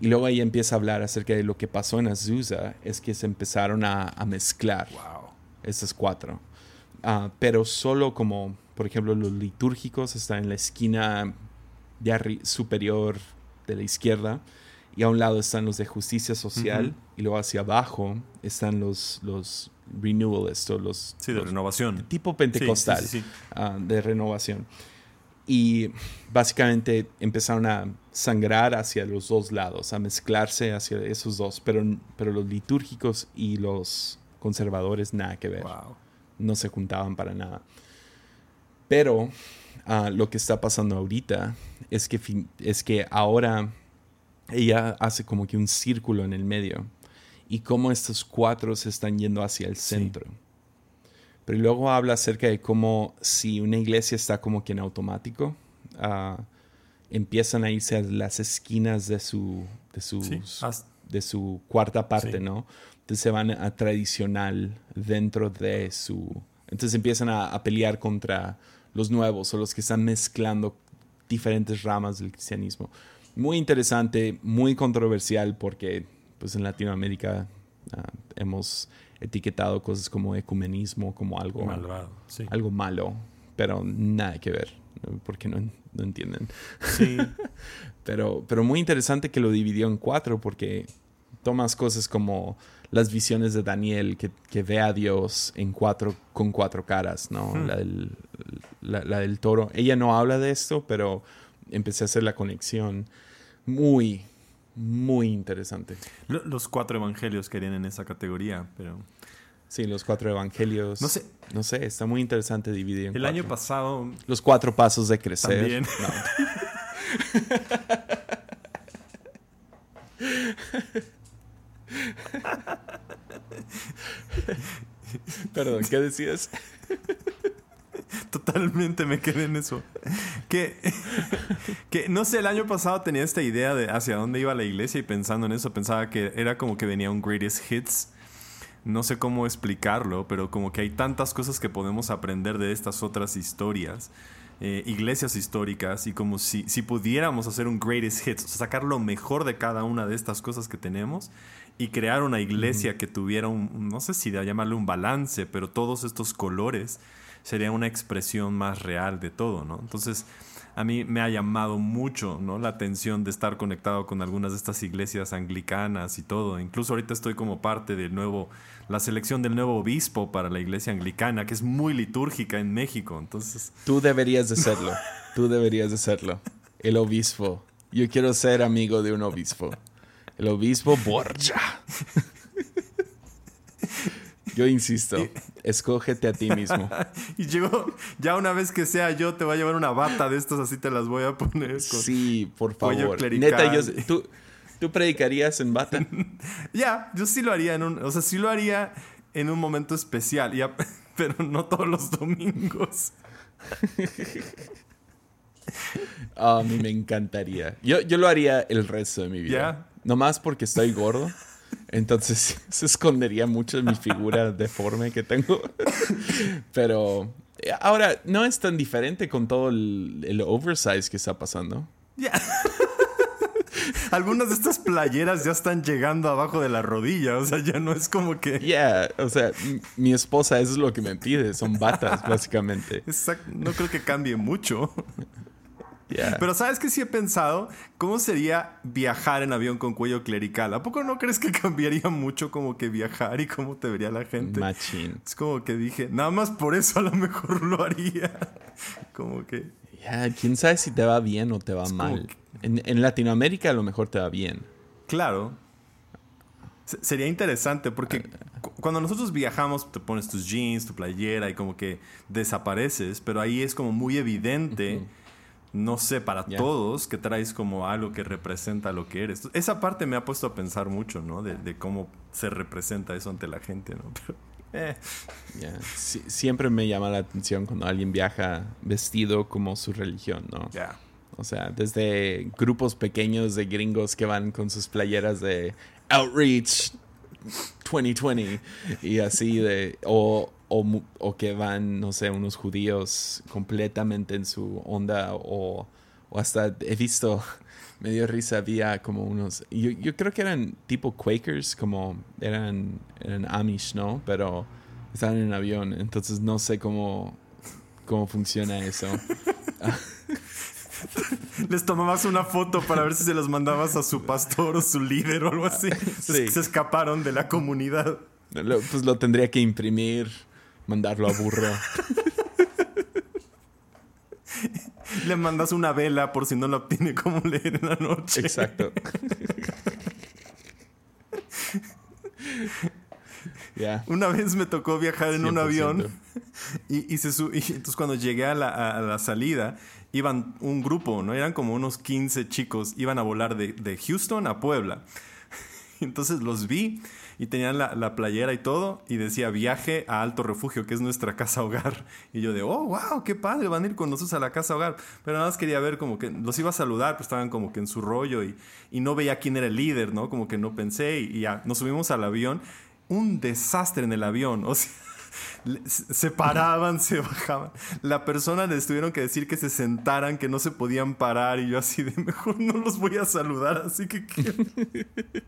y luego ahí empieza a hablar acerca de lo que pasó en Azusa, es que se empezaron a, a mezclar wow. esas cuatro. pero solo como por ejemplo, los litúrgicos están en la esquina de superior de la izquierda y a un lado están los de justicia social uh -huh. y luego hacia abajo están los, los renewalists o los... Sí, de los, renovación. De tipo pentecostal, sí, sí, uh, de renovación. Y básicamente empezaron a sangrar hacia los dos lados, a mezclarse hacia esos dos, pero, pero los litúrgicos y los conservadores nada que ver. Wow. No se juntaban para nada. Pero uh, lo que está pasando ahorita es que, es que ahora ella hace como que un círculo en el medio y cómo estos cuatro se están yendo hacia el centro. Sí. Pero luego habla acerca de cómo si una iglesia está como que en automático, uh, empiezan a irse a las esquinas de su, de sus, sí. de su cuarta parte, sí. ¿no? Entonces se van a tradicional dentro de su... Entonces empiezan a, a pelear contra los nuevos o los que están mezclando diferentes ramas del cristianismo. Muy interesante, muy controversial porque pues en Latinoamérica uh, hemos etiquetado cosas como ecumenismo como algo Malvado, sí. algo malo, pero nada que ver, porque no, no entienden. Sí. pero, pero muy interesante que lo dividió en cuatro porque tomas cosas como las visiones de Daniel, que, ve a Dios en cuatro, con cuatro caras, ¿no? La, del, la, del toro. Ella no habla de esto, pero empecé a hacer la conexión. Muy, muy interesante. Los cuatro evangelios querían en esa categoría, pero... Sí, los cuatro evangelios. No sé. No sé, está muy interesante dividir en El año pasado... Los cuatro pasos de crecer. También. Perdón, ¿qué decías? Totalmente me quedé en eso. Que, que, no sé, el año pasado tenía esta idea de hacia dónde iba la iglesia y pensando en eso pensaba que era como que venía un greatest hits. No sé cómo explicarlo, pero como que hay tantas cosas que podemos aprender de estas otras historias. Eh, iglesias históricas y como si, si pudiéramos hacer un greatest hits, sacar lo mejor de cada una de estas cosas que tenemos y crear una iglesia que tuviera un, no sé si de llamarle un balance, pero todos estos colores sería una expresión más real de todo, ¿no? Entonces, a mí me ha llamado mucho, ¿no? La atención de estar conectado con algunas de estas iglesias anglicanas y todo. Incluso ahorita estoy como parte del nuevo, la selección del nuevo obispo para la iglesia anglicana, que es muy litúrgica en México, entonces... Tú deberías de serlo, tú deberías de serlo. El obispo. Yo quiero ser amigo de un obispo. El obispo Borja. Yo insisto, escógete a ti mismo. y yo, ya una vez que sea yo, te voy a llevar una bata de estas, así te las voy a poner. sí, por favor. Neta, yo, ¿tú, ¿tú predicarías en bata? ya, yo sí lo haría en un, o sea, sí lo haría en un momento especial, ya, pero no todos los domingos. a mí me encantaría. Yo, yo lo haría el resto de mi vida. Nomás porque estoy gordo. Entonces se escondería mucho mi figura deforme que tengo. Pero ahora no es tan diferente con todo el, el oversize que está pasando. Ya. Algunas de estas playeras ya están llegando abajo de la rodilla, o sea, ya no es como que... Yeah, o sea, mi esposa eso es lo que me pide, son batas, básicamente. Exacto, no creo que cambie mucho. Pero ¿sabes qué sí he pensado? ¿Cómo sería viajar en avión con cuello clerical? ¿A poco no crees que cambiaría mucho como que viajar y cómo te vería la gente? Machine. Es como que dije, nada más por eso a lo mejor lo haría. como que... Ya, quién sabe si te va bien o te va mal. En, Latinoamérica a lo mejor te va bien. Claro. sería interesante porque cuando nosotros viajamos te pones tus jeans, tu playera y como que desapareces, pero ahí es como muy evidente no sé, para todos, que traes como algo que representa lo que eres. Esa parte me ha puesto a pensar mucho, ¿no? De, cómo se representa eso ante la gente, ¿no? eh. siempre me llama la atención cuando alguien viaja vestido como su religión, ¿no? Ya. O sea, desde grupos pequeños de gringos que van con sus playeras de Outreach 2020 y así de... O, o, que van, no sé, unos judíos completamente en su onda o, hasta he visto, me dio risa, había como unos, yo, yo, creo que eran tipo Quakers, como eran, eran Amish, ¿no? Pero estaban en avión, entonces no sé cómo, cómo funciona eso. Les tomabas una foto para ver si se los mandabas a su pastor o su líder o algo así. Se escaparon de la comunidad. pues lo tendría que imprimir mandarlo a burro. Le mandas una vela por si no lo obtiene como leer en la noche. Exacto. Una vez me tocó viajar en un avión y, se entonces cuando llegué a la, salida iban un grupo, ¿no? Eran como unos 15 chicos, iban a volar de, de Houston a Puebla. Entonces los vi y tenían la, playera y todo y decía viaje a Alto Refugio, que es nuestra casa hogar. Y yo de, oh, wow, qué padre, van a ir con nosotros a la casa hogar. Pero nada más quería ver como que los iba a saludar, pues estaban como que en su rollo y, y no veía quién era el líder, ¿no? Como que no pensé y, ya nos subimos al avión. Un desastre en el avión, o sea se paraban, se bajaban. La persona les tuvieron que decir que se sentaran, que no se podían parar y yo así de mejor no los voy a saludar, así que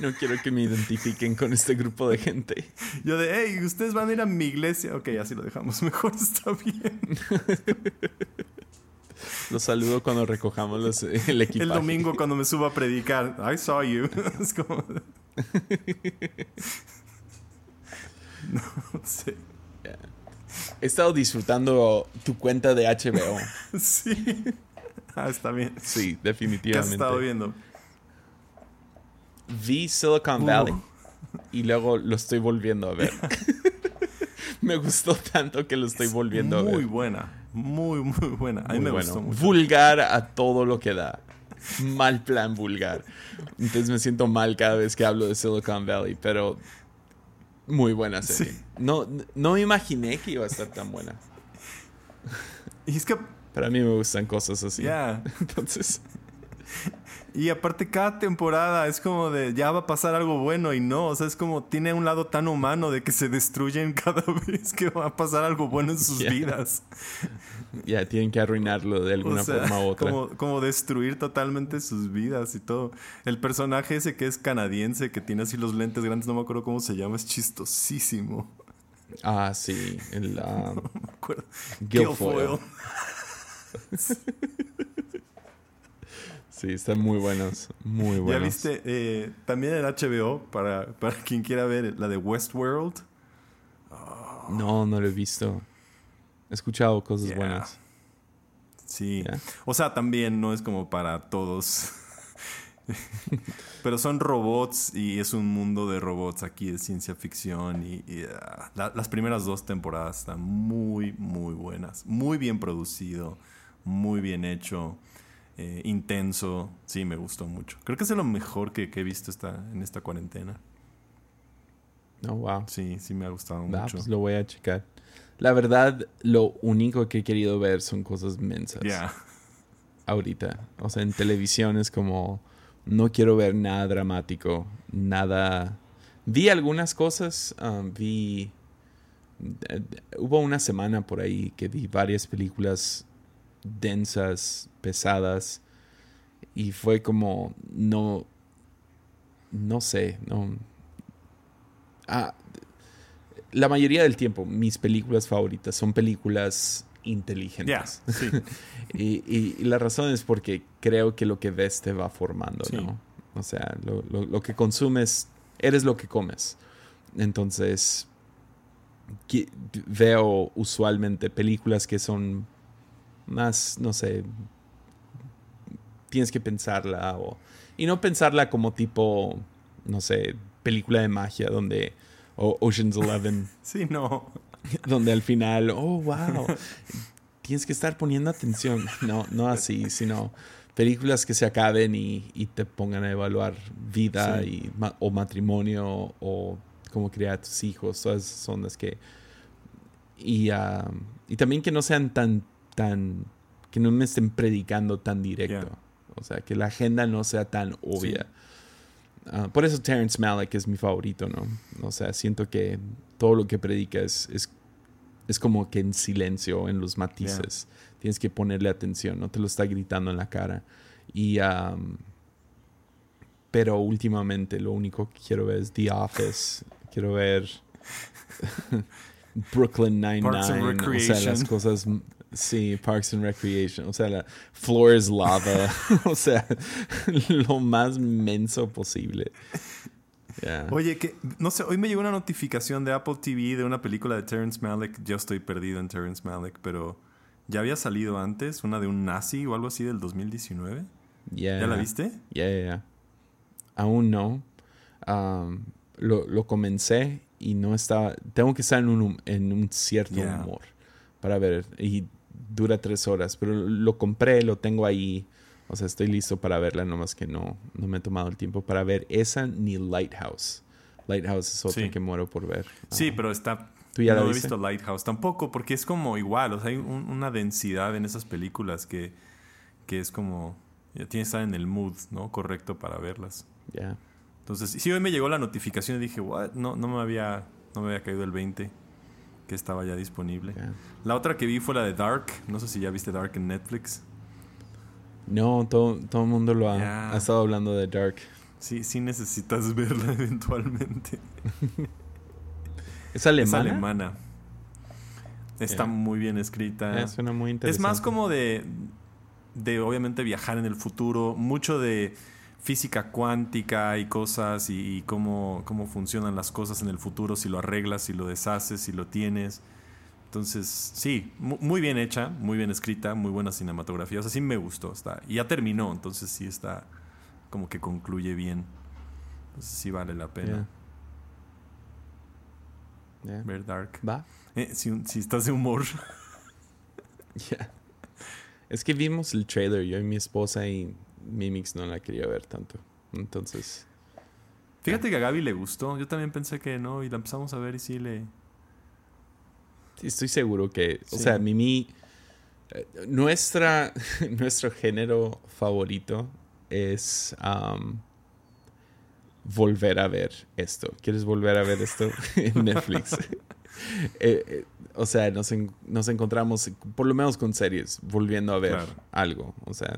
No quiero que me identifiquen con este grupo de gente. Yo de, hey, ustedes van a ir a mi iglesia. Ok, así lo dejamos. Mejor está bien. Los saludo cuando recojamos los, el equipaje. El domingo cuando me subo a predicar. I saw you. Es como... no sé. He estado disfrutando tu cuenta de HBO. sí. Ah, está bien. Sí, definitivamente. ¿Qué has estado viendo? Vi Silicon Valley uh. y luego lo estoy volviendo a ver. me gustó tanto que lo estoy volviendo a ver. Muy buena. Muy, muy buena. A mí me gustó mucho. Vulgar a todo lo que da. Mal plan vulgar. Entonces me siento mal cada vez que hablo de Silicon Valley, pero muy buena serie. No, no me imaginé que iba a estar tan buena. Y es que... Para mí me gustan cosas así. Ya. Entonces... Y aparte cada temporada es como de ya va a pasar algo bueno y no, o sea, es como tiene un lado tan humano de que se destruyen cada vez que va a pasar algo bueno en sus vidas. Ya, tienen que arruinarlo de alguna forma u otra. Como, como destruir totalmente sus vidas y todo. El personaje ese que es canadiense, que tiene así los lentes grandes, no me acuerdo cómo se llama, es chistosísimo. Ah, sí, el... Um, no me acuerdo. Sí, están muy buenos. Muy buenos. ¿Ya viste? Eh, también en HBO, para, para quien quiera ver la de Westworld. No, no lo he visto. He escuchado cosas buenas. Sí. O sea, también no es como para todos. Pero son robots y es un mundo de robots aquí de ciencia ficción. Y, ah, las primeras dos temporadas están muy, muy buenas. Muy bien producido, muy bien hecho. Eh, intenso. Sí, me gustó mucho. Creo que es lo mejor que, he visto esta, en esta cuarentena. Oh, wow. Sí, sí me ha gustado mucho. Pues lo voy a checar. La verdad, lo único que he querido ver son cosas mensas. Ya. Ahorita. O sea, en televisión es como. No quiero ver nada dramático. Nada. Vi algunas cosas. Um, vi. Eh, hubo una semana por ahí que vi varias películas densas, pesadas. Y fue como, no, no sé, no. Ah, la mayoría del tiempo, mis películas favoritas son películas inteligentes. y, la razón es porque creo que lo que ves te va formando, ¿no? O sea, lo, lo, que consumes, eres lo que comes. Entonces, veo usualmente películas que son más, no sé, tienes que pensarla o, y no pensarla como tipo, no sé, película de magia donde, o Ocean's Eleven. sí, no. Donde al final, oh, wow, tienes que estar poniendo atención. No, no así, sino películas que se acaben y, te pongan a evaluar vida y, o matrimonio o cómo criar a tus hijos. Todas son las que... Y, y también que no sean tan tan, que no me estén predicando tan directo. O sea, que la agenda no sea tan obvia. Ah, por eso Terrence Malick es mi favorito, ¿no? O sea, siento que todo lo que predica es, es, como que en silencio, en los matices. Tienes que ponerle atención, no te lo está gritando en la cara. Y, pero últimamente lo único que quiero ver es The Office. Quiero ver Brooklyn Nine-Nine. O sea, las cosas Sí, Parks and Recreation. O sea, la floor is lava. o sea, lo más menso posible. Oye, que no sé, hoy me llegó una notificación de Apple TV de una película de Terrence Malick. Yo estoy perdido en Terrence Malick, pero ya había salido antes, una de un nazi o algo así del 2019. ¿Ya la viste? Ya, ya, ya. Aún no. Um, lo, lo, comencé y no estaba. Tengo que estar en un, en un cierto humor para ver. Y dura tres horas, pero lo compré, lo tengo ahí. O sea, estoy listo para verla, nomás que no, no me he tomado el tiempo para ver esa ni Lighthouse. Lighthouse es otra que muero por ver. Sí, pero está... ¿Tú ya no he visto Lighthouse tampoco, porque es como igual, o sea, hay una densidad en esas películas que, que es como, ya tiene que estar en el mood, ¿no? Correcto para verlas. Ya. Entonces, sí, hoy me llegó la notificación y dije, what? No, no me había, no me había caído el 20 que estaba ya disponible. La otra que vi fue la de Dark. No sé si ya viste Dark en Netflix. No, todo, todo el mundo lo ha, estado hablando de Dark. Sí, sí necesitas verla eventualmente. ¿Es alemana? Es alemana. Está muy bien escrita. Eh, suena muy interesante. Es más como de... de obviamente viajar en el futuro, mucho de física cuántica y cosas y, cómo, cómo funcionan las cosas en el futuro, si lo arreglas, si lo deshaces, si lo tienes. Entonces, sí, muy bien hecha, muy bien escrita, muy buena cinematografía. O sea, sí me gustó. Está, y ya terminó, entonces sí está como que concluye bien. Entonces sí vale la pena. Ver Dark. Va. Eh, si, si, estás de humor. Ya. Es que vimos el trailer, yo y mi esposa y Mimix no la quería ver tanto. Entonces. Fíjate que a Gaby le gustó. Yo también pensé que no. Y la empezamos a ver y sí le. Sí, estoy seguro que. O sea, Mimi. Eh, nuestra, nuestro género favorito es volver a ver esto. ¿Quieres volver a ver esto en Netflix? Eh, eh, o sea, nos, nos, encontramos, por lo menos con series, volviendo a ver algo. O sea,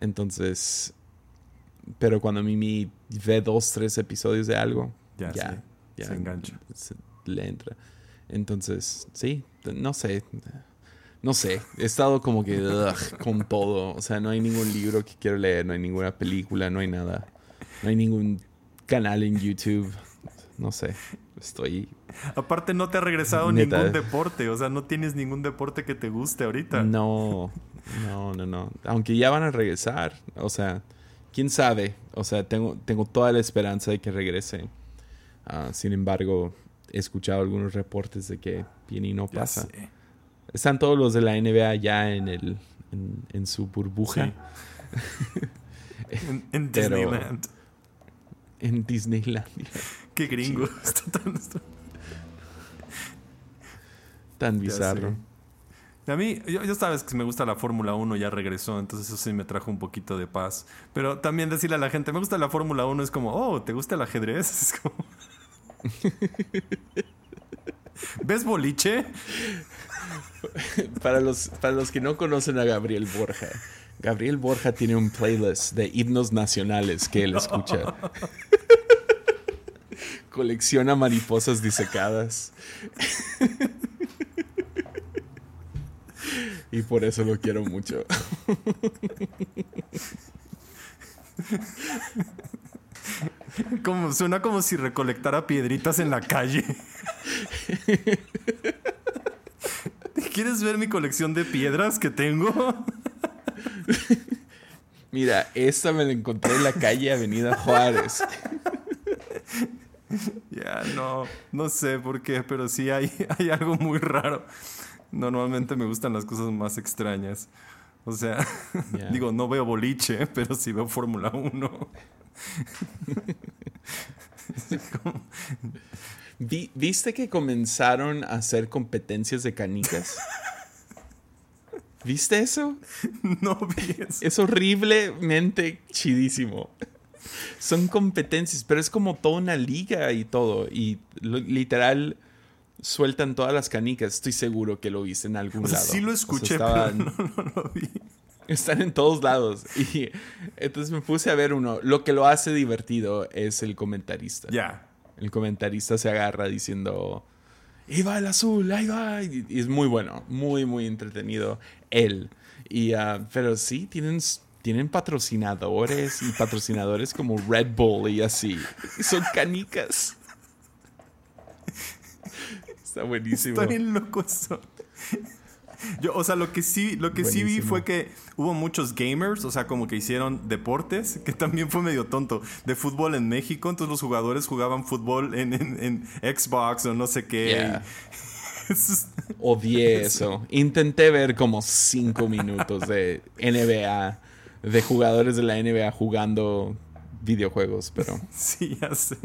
entonces. Pero cuando Mimi ve dos, tres episodios de algo, ya, ya, se engancha. le entra. Entonces, sí, no sé. No sé, he estado como que con todo. O sea, no hay ningún libro que quiero leer, no hay ninguna película, no hay nada. No hay ningún canal en YouTube. No sé, estoy... Aparte no te ha regresado ningún deporte, o sea, no tienes ningún deporte que te guste ahorita. No, no, no, no. Aunque ya van a regresar, o sea, quién sabe. O sea, tengo, tengo toda la esperanza de que regrese. Ah, sin embargo, he escuchado algunos reportes de que viene y no pasa. Están todos los de la NBA ya en el en, su burbuja. en, Disneyland. En Disneyland. Qué gringo. tan, bizarro. A mí, yo, yo, sabes que me gusta la Fórmula 1, ya regresó, entonces eso sí me trajo un poquito de paz. Pero también decirle a la gente, me gusta la Fórmula 1, es como, oh, ¿te gusta el ajedrez? Es como... ¿Ves boliche? para, los, para los que no conocen a Gabriel Borja, Gabriel Borja tiene un playlist de himnos nacionales que él escucha. Colecciona mariposas disecadas. Y por eso lo quiero mucho. Como, suena como si recolectara piedritas en la calle. ¿Quieres ver mi colección de piedras que tengo? Mira, esta me la encontré en la calle Avenida Juárez. Ya, no, no sé por qué, pero sí hay, hay algo muy raro. Normalmente me gustan las cosas más extrañas. O sea, digo, no veo boliche, pero sí veo Fórmula 1. ¿Viste que comenzaron a hacer competencias de canicas? ¿Viste eso? No vi eso. Es horriblemente chidísimo. Son competencias, pero es como toda una liga y todo. Y literal sueltan todas las canicas. Estoy seguro que lo viste en algún lado. Sí lo escuché, pero no, lo vi. Están en todos lados. Y entonces me puse a ver uno. Lo que lo hace divertido es el comentarista. Ya. El comentarista se agarra diciendo, ¡Y va el azul! ¡Ahí va! Y, es muy bueno, muy, muy entretenido él. Y, uh, pero sí, tienen, tienen patrocinadores y patrocinadores como Red Bull y así. Son canicas. Está buenísimo. Está bien loco eso. Yo, o sea, lo que sí, lo que sí vi fue que hubo muchos gamers, o sea, como que hicieron deportes, que también fue medio tonto, de fútbol en México. Entonces los jugadores jugaban fútbol en, en, Xbox o no sé qué. Odié eso. Intenté ver como cinco minutos de NBA, de jugadores de la NBA jugando videojuegos, pero. Sí, ya sé.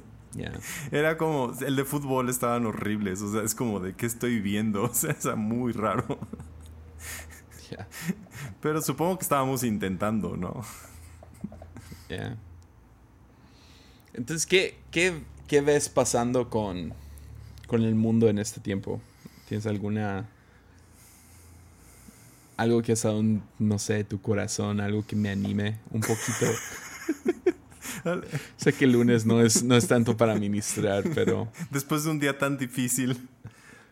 Era como, el de fútbol estaban horribles, o sea, es como de qué estoy viendo, o sea, es muy raro. Pero supongo que estábamos intentando, ¿no? Entonces, ¿qué, qué, ves pasando con, con el mundo en este tiempo? ¿Tienes alguna... Algo que ha estado, no sé, tu corazón, algo que me anime un poquito? sé que el lunes no es, no es tanto para ministrar, pero... Después de un día tan difícil.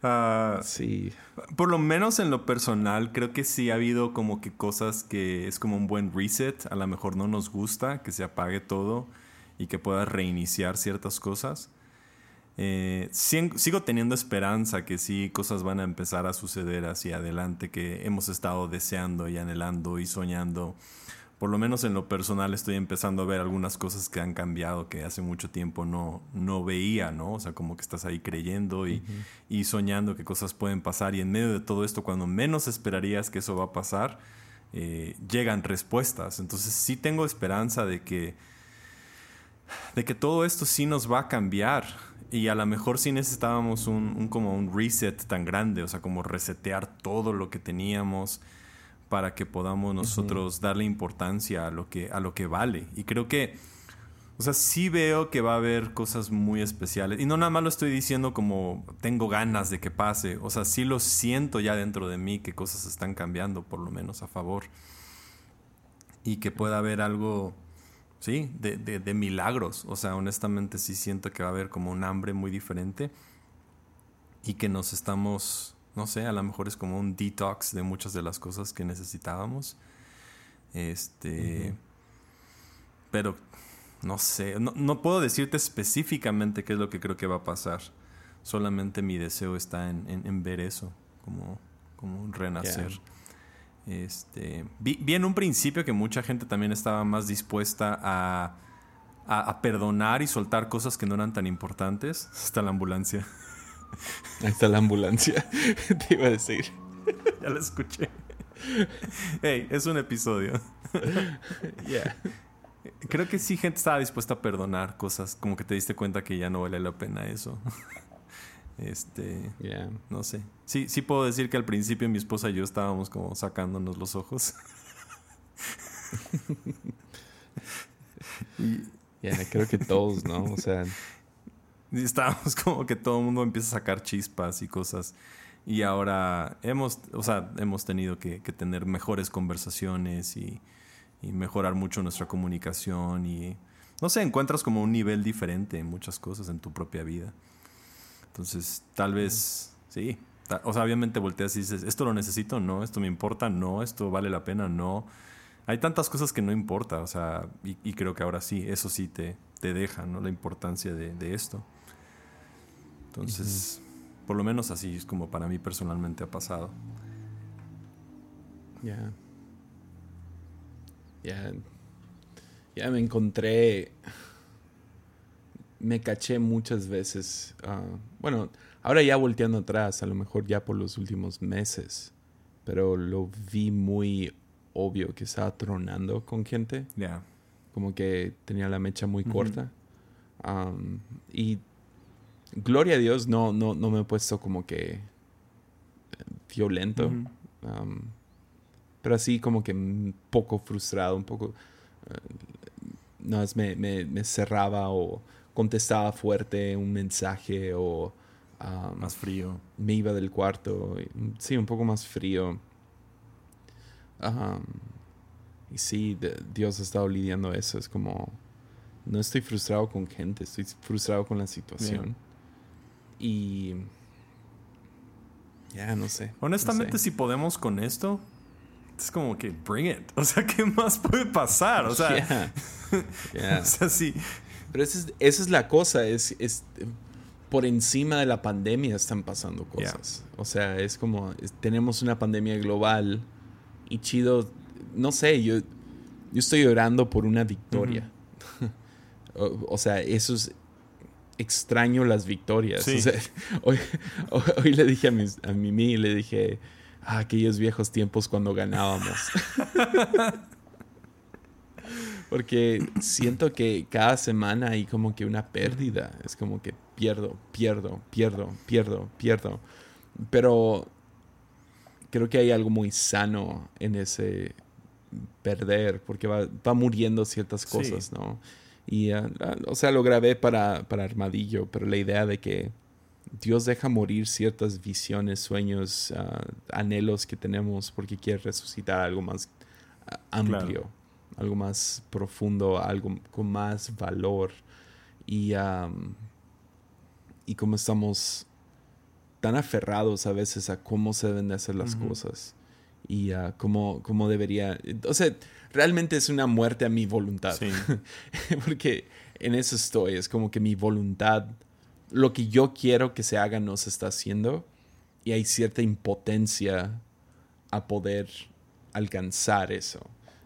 Ah, sí. Por lo menos en lo personal, creo que sí ha habido como que cosas que es como un buen reset. A lo mejor no nos gusta que se apague todo y que pueda reiniciar ciertas cosas. Eh, sigo teniendo esperanza que sí cosas van a empezar a suceder hacia adelante que hemos estado deseando y anhelando y soñando por lo menos en lo personal estoy empezando a ver algunas cosas que han cambiado que hace mucho tiempo no, no veía, ¿no? O sea, como que estás ahí creyendo y, y, soñando que cosas pueden pasar y en medio de todo esto, cuando menos esperarías que eso va a pasar, eh, llegan respuestas. Entonces sí tengo esperanza de que, de que todo esto sí nos va a cambiar. Y a lo mejor sí necesitábamos un, un como un reset tan grande, o sea, como resetear todo lo que teníamos para que podamos nosotros darle importancia a lo que a lo que vale. Y creo que o sea, sí veo que va a haber cosas muy especiales. Y no nada más lo estoy diciendo como tengo ganas de que pase. O sea, sí lo siento ya dentro de mí que cosas están cambiando, por lo menos a favor. Y que pueda haber algo, sí, de, de milagros. O sea, honestamente sí siento que va a haber como un hambre muy diferente. Y que nos estamos no sé, a lo mejor es como un detox de muchas de las cosas que necesitábamos. Este. Pero no sé, no, puedo decirte específicamente qué es lo que creo que va a pasar. Solamente mi deseo está en, ver eso, como, como un renacer. Este, vi, en un principio que mucha gente también estaba más dispuesta a, a perdonar y soltar cosas que no eran tan importantes. Hasta la ambulancia. Ahí está la ambulancia, te iba a decir. ya la escuché. Hey, es un episodio. Yeah. Creo que sí, gente estaba dispuesta a perdonar cosas, como que te diste cuenta que ya no vale la pena eso. Este, yeah. no sé. Sí, sí puedo decir que al principio mi esposa y yo estábamos como sacándonos los ojos. Ya, creo que todos, ¿no? O sea, y estábamos como que todo el mundo empieza a sacar chispas y cosas. Y ahora hemos, o sea, hemos tenido que, tener mejores conversaciones y, mejorar mucho nuestra comunicación y, no sé, encuentras como un nivel diferente en muchas cosas en tu propia vida. Entonces, tal vez, sí. O sea, obviamente volteas y dices, ¿esto lo necesito? No. ¿Esto me importa? No. ¿Esto vale la pena? No. Hay tantas cosas que no importa, o sea, y, creo que ahora sí, eso sí te, te deja, ¿no? La importancia de, de esto. Entonces, por lo menos así es como para mí personalmente ha pasado. Ya. Ya. Ya me encontré. Me caché muchas veces. Ah, bueno, ahora ya volteando atrás, a lo mejor ya por los últimos meses. Pero lo vi muy obvio que estaba tronando con gente. Ya. Como que tenía la mecha muy corta. y gloria a Dios, no, no, no me he puesto como que eh, violento. pero así como que un poco frustrado, un poco... Uh, no, me, me, me, cerraba o contestaba fuerte un mensaje o... más frío. Me iba del cuarto. Sí, un poco más frío. y sí, Dios ha estado lidiando eso. Es como... No estoy frustrado con gente, estoy frustrado con la situación. Y. Ya, no sé. Honestamente, si podemos con esto, es como que bring it. O sea, ¿qué más puede pasar? O sea, o sea sí. Pero esa es, esa es la cosa, es, es, por encima de la pandemia están pasando cosas. O sea, es como, tenemos una pandemia global y chido, no sé, yo, yo estoy orando por una victoria. o, sea, eso es, extraño las victorias. hoy, le dije a, mis, a Mimi, le dije, ah, aquellos viejos tiempos cuando ganábamos. Porque siento que cada semana hay como que una pérdida. Es como que pierdo, pierdo, pierdo, pierdo, pierdo. Pero creo que hay algo muy sano en ese perder, porque va, va muriendo ciertas cosas, ¿no? Y, ah, o sea, lo grabé para, para Armadillo, pero la idea de que Dios deja morir ciertas visiones, sueños, ah, anhelos que tenemos porque quiere resucitar algo más amplio, algo más profundo, algo con más valor. Y, y como estamos tan aferrados a veces a cómo se deben de hacer las cosas y a cómo, cómo debería... O sea, realmente es una muerte a mi voluntad. Sí. Porque en eso estoy, es como que mi voluntad, lo que yo quiero que se haga no se está haciendo y hay cierta impotencia a poder alcanzar eso.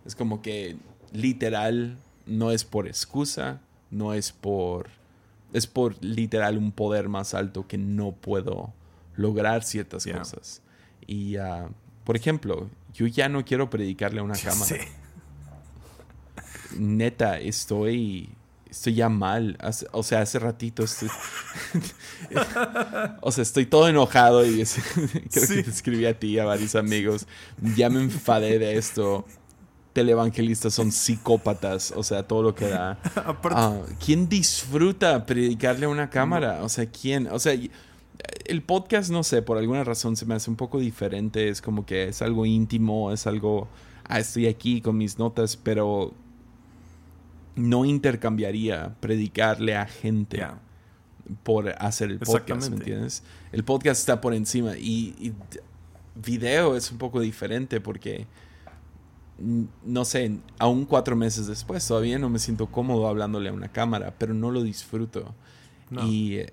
Es como que literal no es por excusa, no es por... Es por literal un poder más alto que no puedo lograr ciertas Yeah. cosas. Y, ah, por ejemplo, yo ya no quiero predicarle a una cámara. Sí. Neta, estoy... Estoy ya mal. O sea, hace ratito estoy... o sea, estoy todo enojado y es- creo Sí. que te escribí a ti y a varios amigos. Ya me enfadé de esto. Televangelistas son psicópatas. O sea, todo lo que da. Ah, ¿Quién disfruta predicarle a una cámara? O sea, ¿quién? O sea, el podcast, no sé, por alguna razón se me hace un poco diferente. Es como que es algo íntimo, es algo. Ah, estoy aquí con mis notas, pero no intercambiaría predicarle a gente por hacer el podcast, ¿me entiendes? El podcast está por encima y, y video es un poco diferente porque, no sé, aún cuatro meses después todavía no me siento cómodo hablándole a una cámara, pero no lo disfruto. No. Y,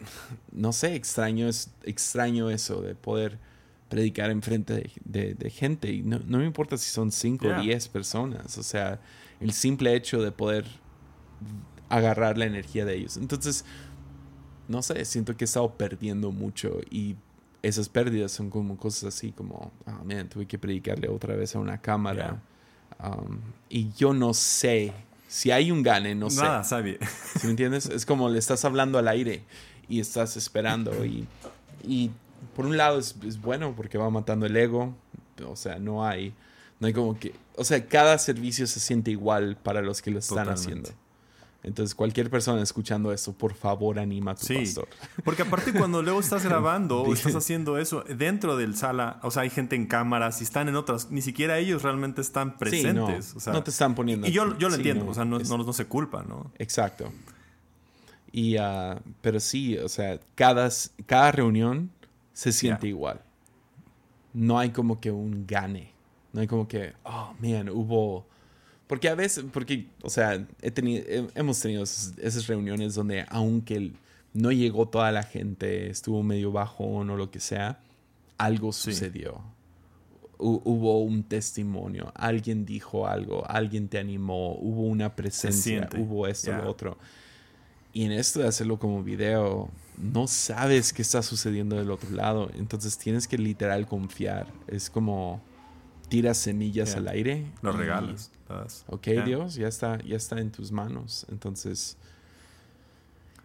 no sé, extraño, es, extraño eso de poder predicar enfrente de, de, de gente y no, no me importa si son cinco o Yeah. diez personas, o sea, el simple hecho de poder agarrar la energía de ellos. Entonces, no sé, siento que he estado perdiendo mucho y esas pérdidas son como cosas así como, ah, man, tuve que predicarle otra vez a una cámara. Um, y yo no sé, si hay un gane, no sé. Nada, sabe. ¿Sí me entiendes? Es como le estás hablando al aire y estás esperando y, y por un lado es, es bueno porque va matando el ego, o sea, no hay, no hay como que, o sea, cada servicio se siente igual para los que lo están Totalmente. haciendo. Entonces, cualquier persona escuchando esto, por favor, anima a tu Sí, pastor. porque aparte cuando luego estás grabando o estás haciendo eso dentro del sala, o sea, hay gente en cámaras y están en otras, ni siquiera ellos realmente están Sí, no, presentes. o sea, no te están poniendo. y yo, yo lo sí, entiendo, no, o sea, no, es- no, no se culpa, ¿no? Exacto. Y, ah, pero sí, o sea, cada, cada reunión se siente Yeah. igual. No hay como que un gane. No hay como que, oh, man, hubo... Porque a veces, porque, o sea, he tenido, he- hemos tenido esas, esas reuniones donde aunque no llegó toda la gente, estuvo medio bajón o lo que sea, algo Sí. sucedió. Hu- hubo un testimonio, alguien dijo algo, alguien te animó, hubo una presencia, hubo esto, Yeah. lo otro. Y en esto de hacerlo como video, no sabes qué está sucediendo del otro lado. Entonces tienes que literal confiar. Es como tiras semillas Yeah. al aire. Los das. Ok. Dios, ya está, ya está en tus manos. Entonces,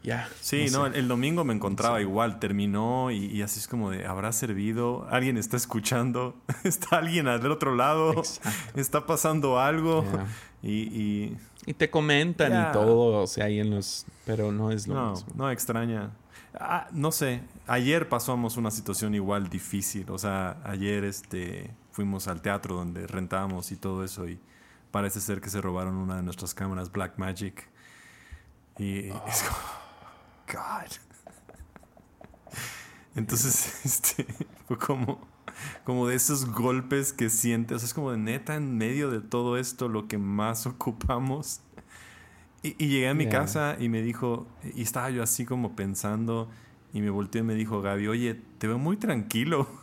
ya. Sí, no, sé. el, el domingo me encontraba igual, terminó y, y así es como de, ¿habrá servido? ¿Alguien está escuchando? ¿Está alguien del otro lado? Exacto. ¿Está pasando algo? Yeah. Y, y Y te comentan Yeah. y todo, o sea, ahí en los... Pero no es lo no, mismo. no extraña. Ah, no sé, ayer pasamos una situación igual difícil, o sea, ayer este, fuimos al teatro donde rentábamos y todo eso y parece ser que se robaron una de nuestras cámaras Black Magic. Y es como, God. Entonces, este, fue como, como de esos golpes que sientes, o sea, es como de neta en medio de todo esto lo que más ocupamos. Y, y llegué a mi Yeah. casa y me dijo, y estaba yo así como pensando, y me volteó y me dijo, Gaby, oye, te veo muy tranquilo.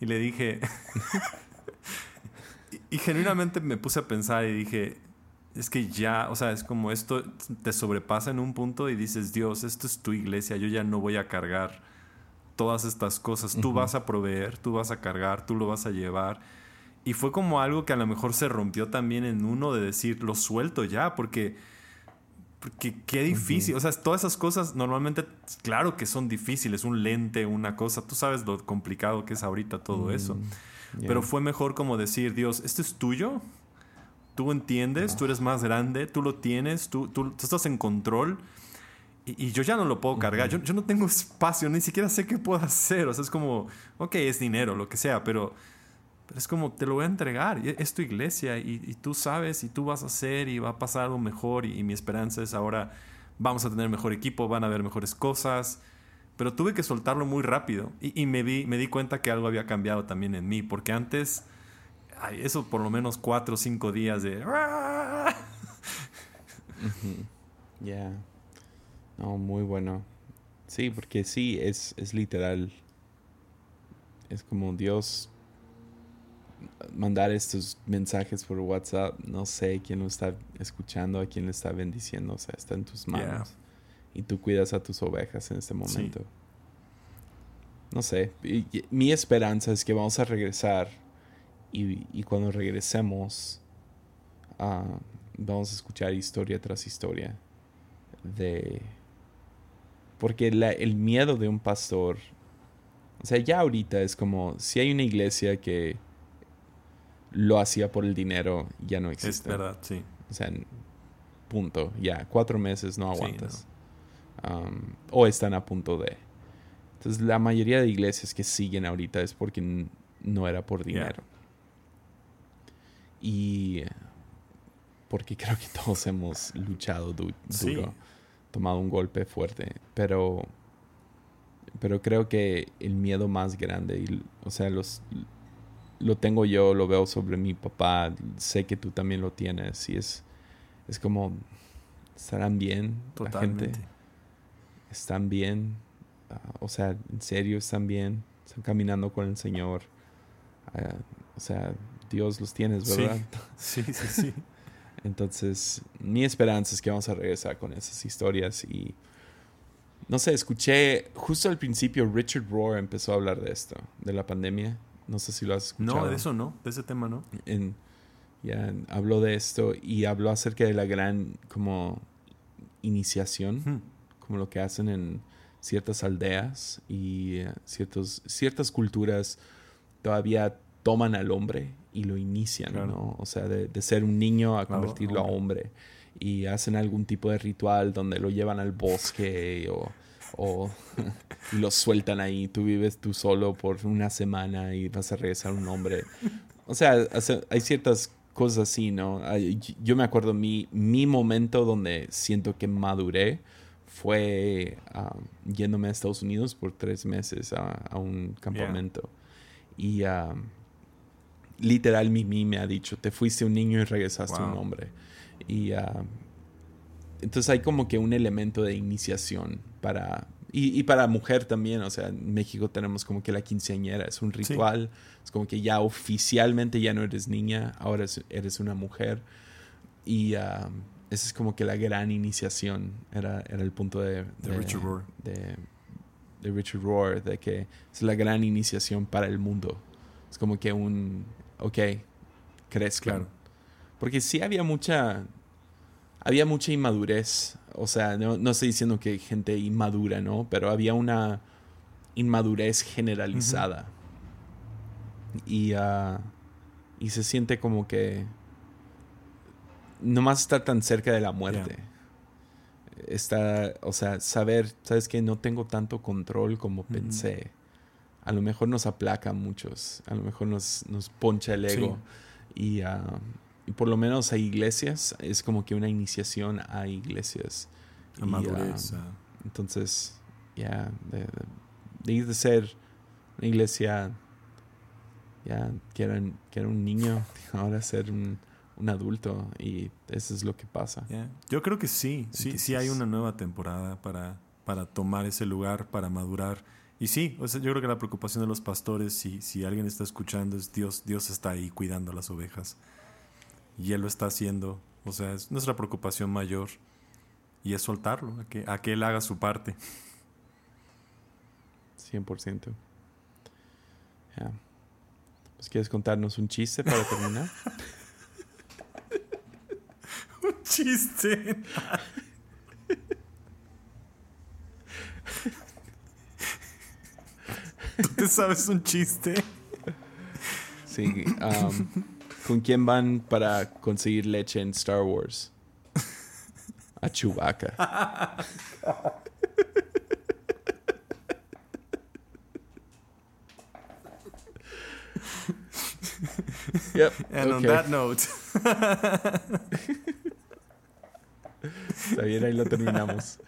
Y le dije, y, y genuinamente me puse a pensar y dije, es que ya, o sea, es como esto te sobrepasa en un punto y dices, Dios, esto es tu iglesia, yo ya no voy a cargar todas estas cosas, tú vas a proveer, tú vas a cargar, tú lo vas a llevar. Y fue como algo que a lo mejor se rompió también en uno de decir, lo suelto ya, porque, porque qué difícil. O sea, todas esas cosas normalmente, claro que son difíciles, un lente, una cosa, tú sabes lo complicado que es ahorita todo eso. Yeah. Pero fue mejor como decir, Dios, esto es tuyo, tú entiendes, tú eres más grande, tú lo tienes, tú, tú, tú estás en control. Y, y yo ya no lo puedo cargar, yo, yo no tengo espacio, ni siquiera sé qué puedo hacer. O sea, es como, ok, es dinero, lo que sea, pero, es como, te lo voy a entregar, y es tu iglesia y, y tú sabes y tú vas a hacer y va a pasar algo mejor y, y mi esperanza es ahora vamos a tener mejor equipo, van a haber mejores cosas. pero tuve que soltarlo muy rápido y, me, vi, me di cuenta que algo había cambiado también en mí, porque antes, eso por lo menos cuatro o cinco días de... Ya. No, muy bueno. Sí, porque sí, es, es literal. Es como Dios mandar estos mensajes por WhatsApp. No sé quién lo está escuchando, a quién le está bendiciendo. O sea, está en tus manos y tú cuidas a tus ovejas en este momento. No sé, mi esperanza es que vamos a regresar y, cuando regresemos ah, vamos a escuchar historia tras historia de... Porque el miedo de un pastor, o sea, ya ahorita es como, si hay una iglesia que lo hacía por el dinero, ya no existe. Es verdad, sí. O sea, punto, ya, cuatro meses no aguantas. Um, o están a punto de. Entonces la mayoría de iglesias que siguen ahorita es porque no era por dinero. Y porque creo que todos hemos luchado duro, tomado un golpe fuerte, pero pero creo que el miedo más grande, o sea, los lo tengo yo, lo veo sobre mi papá, sé que tú también lo tienes y es es como estarán bien Totalmente. la gente están bien, ah, o sea, en serio están bien, están caminando con el Señor. Ah, o sea, Dios los tienes, ¿verdad? Sí, sí, sí. Entonces, mi esperanza es que vamos a regresar con esas historias y no sé, escuché justo al principio Richard Rohr empezó a hablar de esto, de la pandemia. No sé si lo has escuchado. No, de eso no, de ese tema no. En, ya habló de esto y habló acerca de la gran como iniciación como lo que hacen en ciertas aldeas y eh, ciertos, ciertas culturas todavía toman al hombre y lo inician, ¿no? O sea, de, ser un niño a convertirlo a hombre. Y hacen algún tipo de ritual donde lo llevan al bosque o, o y lo sueltan ahí. Tú vives tú solo por una semana y vas a regresar un hombre. O sea, hay ciertas cosas así, ¿no? Yo me acuerdo mi, mi momento donde siento que maduré fue um, yéndome a Estados Unidos por tres meses a, un campamento. Y um, literal Mimi me ha dicho, te fuiste un niño y regresaste un hombre. Y um, entonces hay como que un elemento de iniciación para... Y, para mujer también, o sea, en México tenemos como que la quinceañera, es un ritual, es como que ya oficialmente ya no eres niña, ahora eres una mujer. Y esa es como que la gran iniciación, era, era el punto de, de, Richard Rohr. De, Richard Rohr, de que es la gran iniciación para el mundo. Es como que un, ok, crezcan. Claro. Porque sí había mucha, había mucha inmadurez. O sea, no, no estoy diciendo que gente inmadura, ¿no? Pero había una inmadurez generalizada. y, uh, y se siente como que más estar tan cerca de la muerte. Está, o sea, saber, sabes que no tengo tanto control como pensé. A lo mejor nos aplaca a muchos, a lo mejor nos, nos poncha el ego. Y, ah, y, por lo menos hay iglesias, es como que una iniciación a iglesias. A madurez. Ah, entonces, ya, de, de, de, ser una iglesia, ya, que era, que era un niño, ahora ser un un adulto y eso es lo que pasa. Yo creo que sí, sí, sí hay una nueva temporada para, para tomar ese lugar, para madurar. Y sí, o sea, yo creo que la preocupación de los pastores, si, si alguien está escuchando, es Dios, Dios está ahí cuidando las ovejas. Y Él lo está haciendo. O sea, es nuestra preocupación mayor. Y es soltarlo, a que, a que Él haga su parte. 100%. Pues, ¿Quieres contarnos un chiste para terminar? chiste. ¿Tú te sabes un chiste? Sí. Um, ¿Con quién van para conseguir leche en Star Wars? A Chewbacca. yep. And on that note. Está bien, ahí lo terminamos.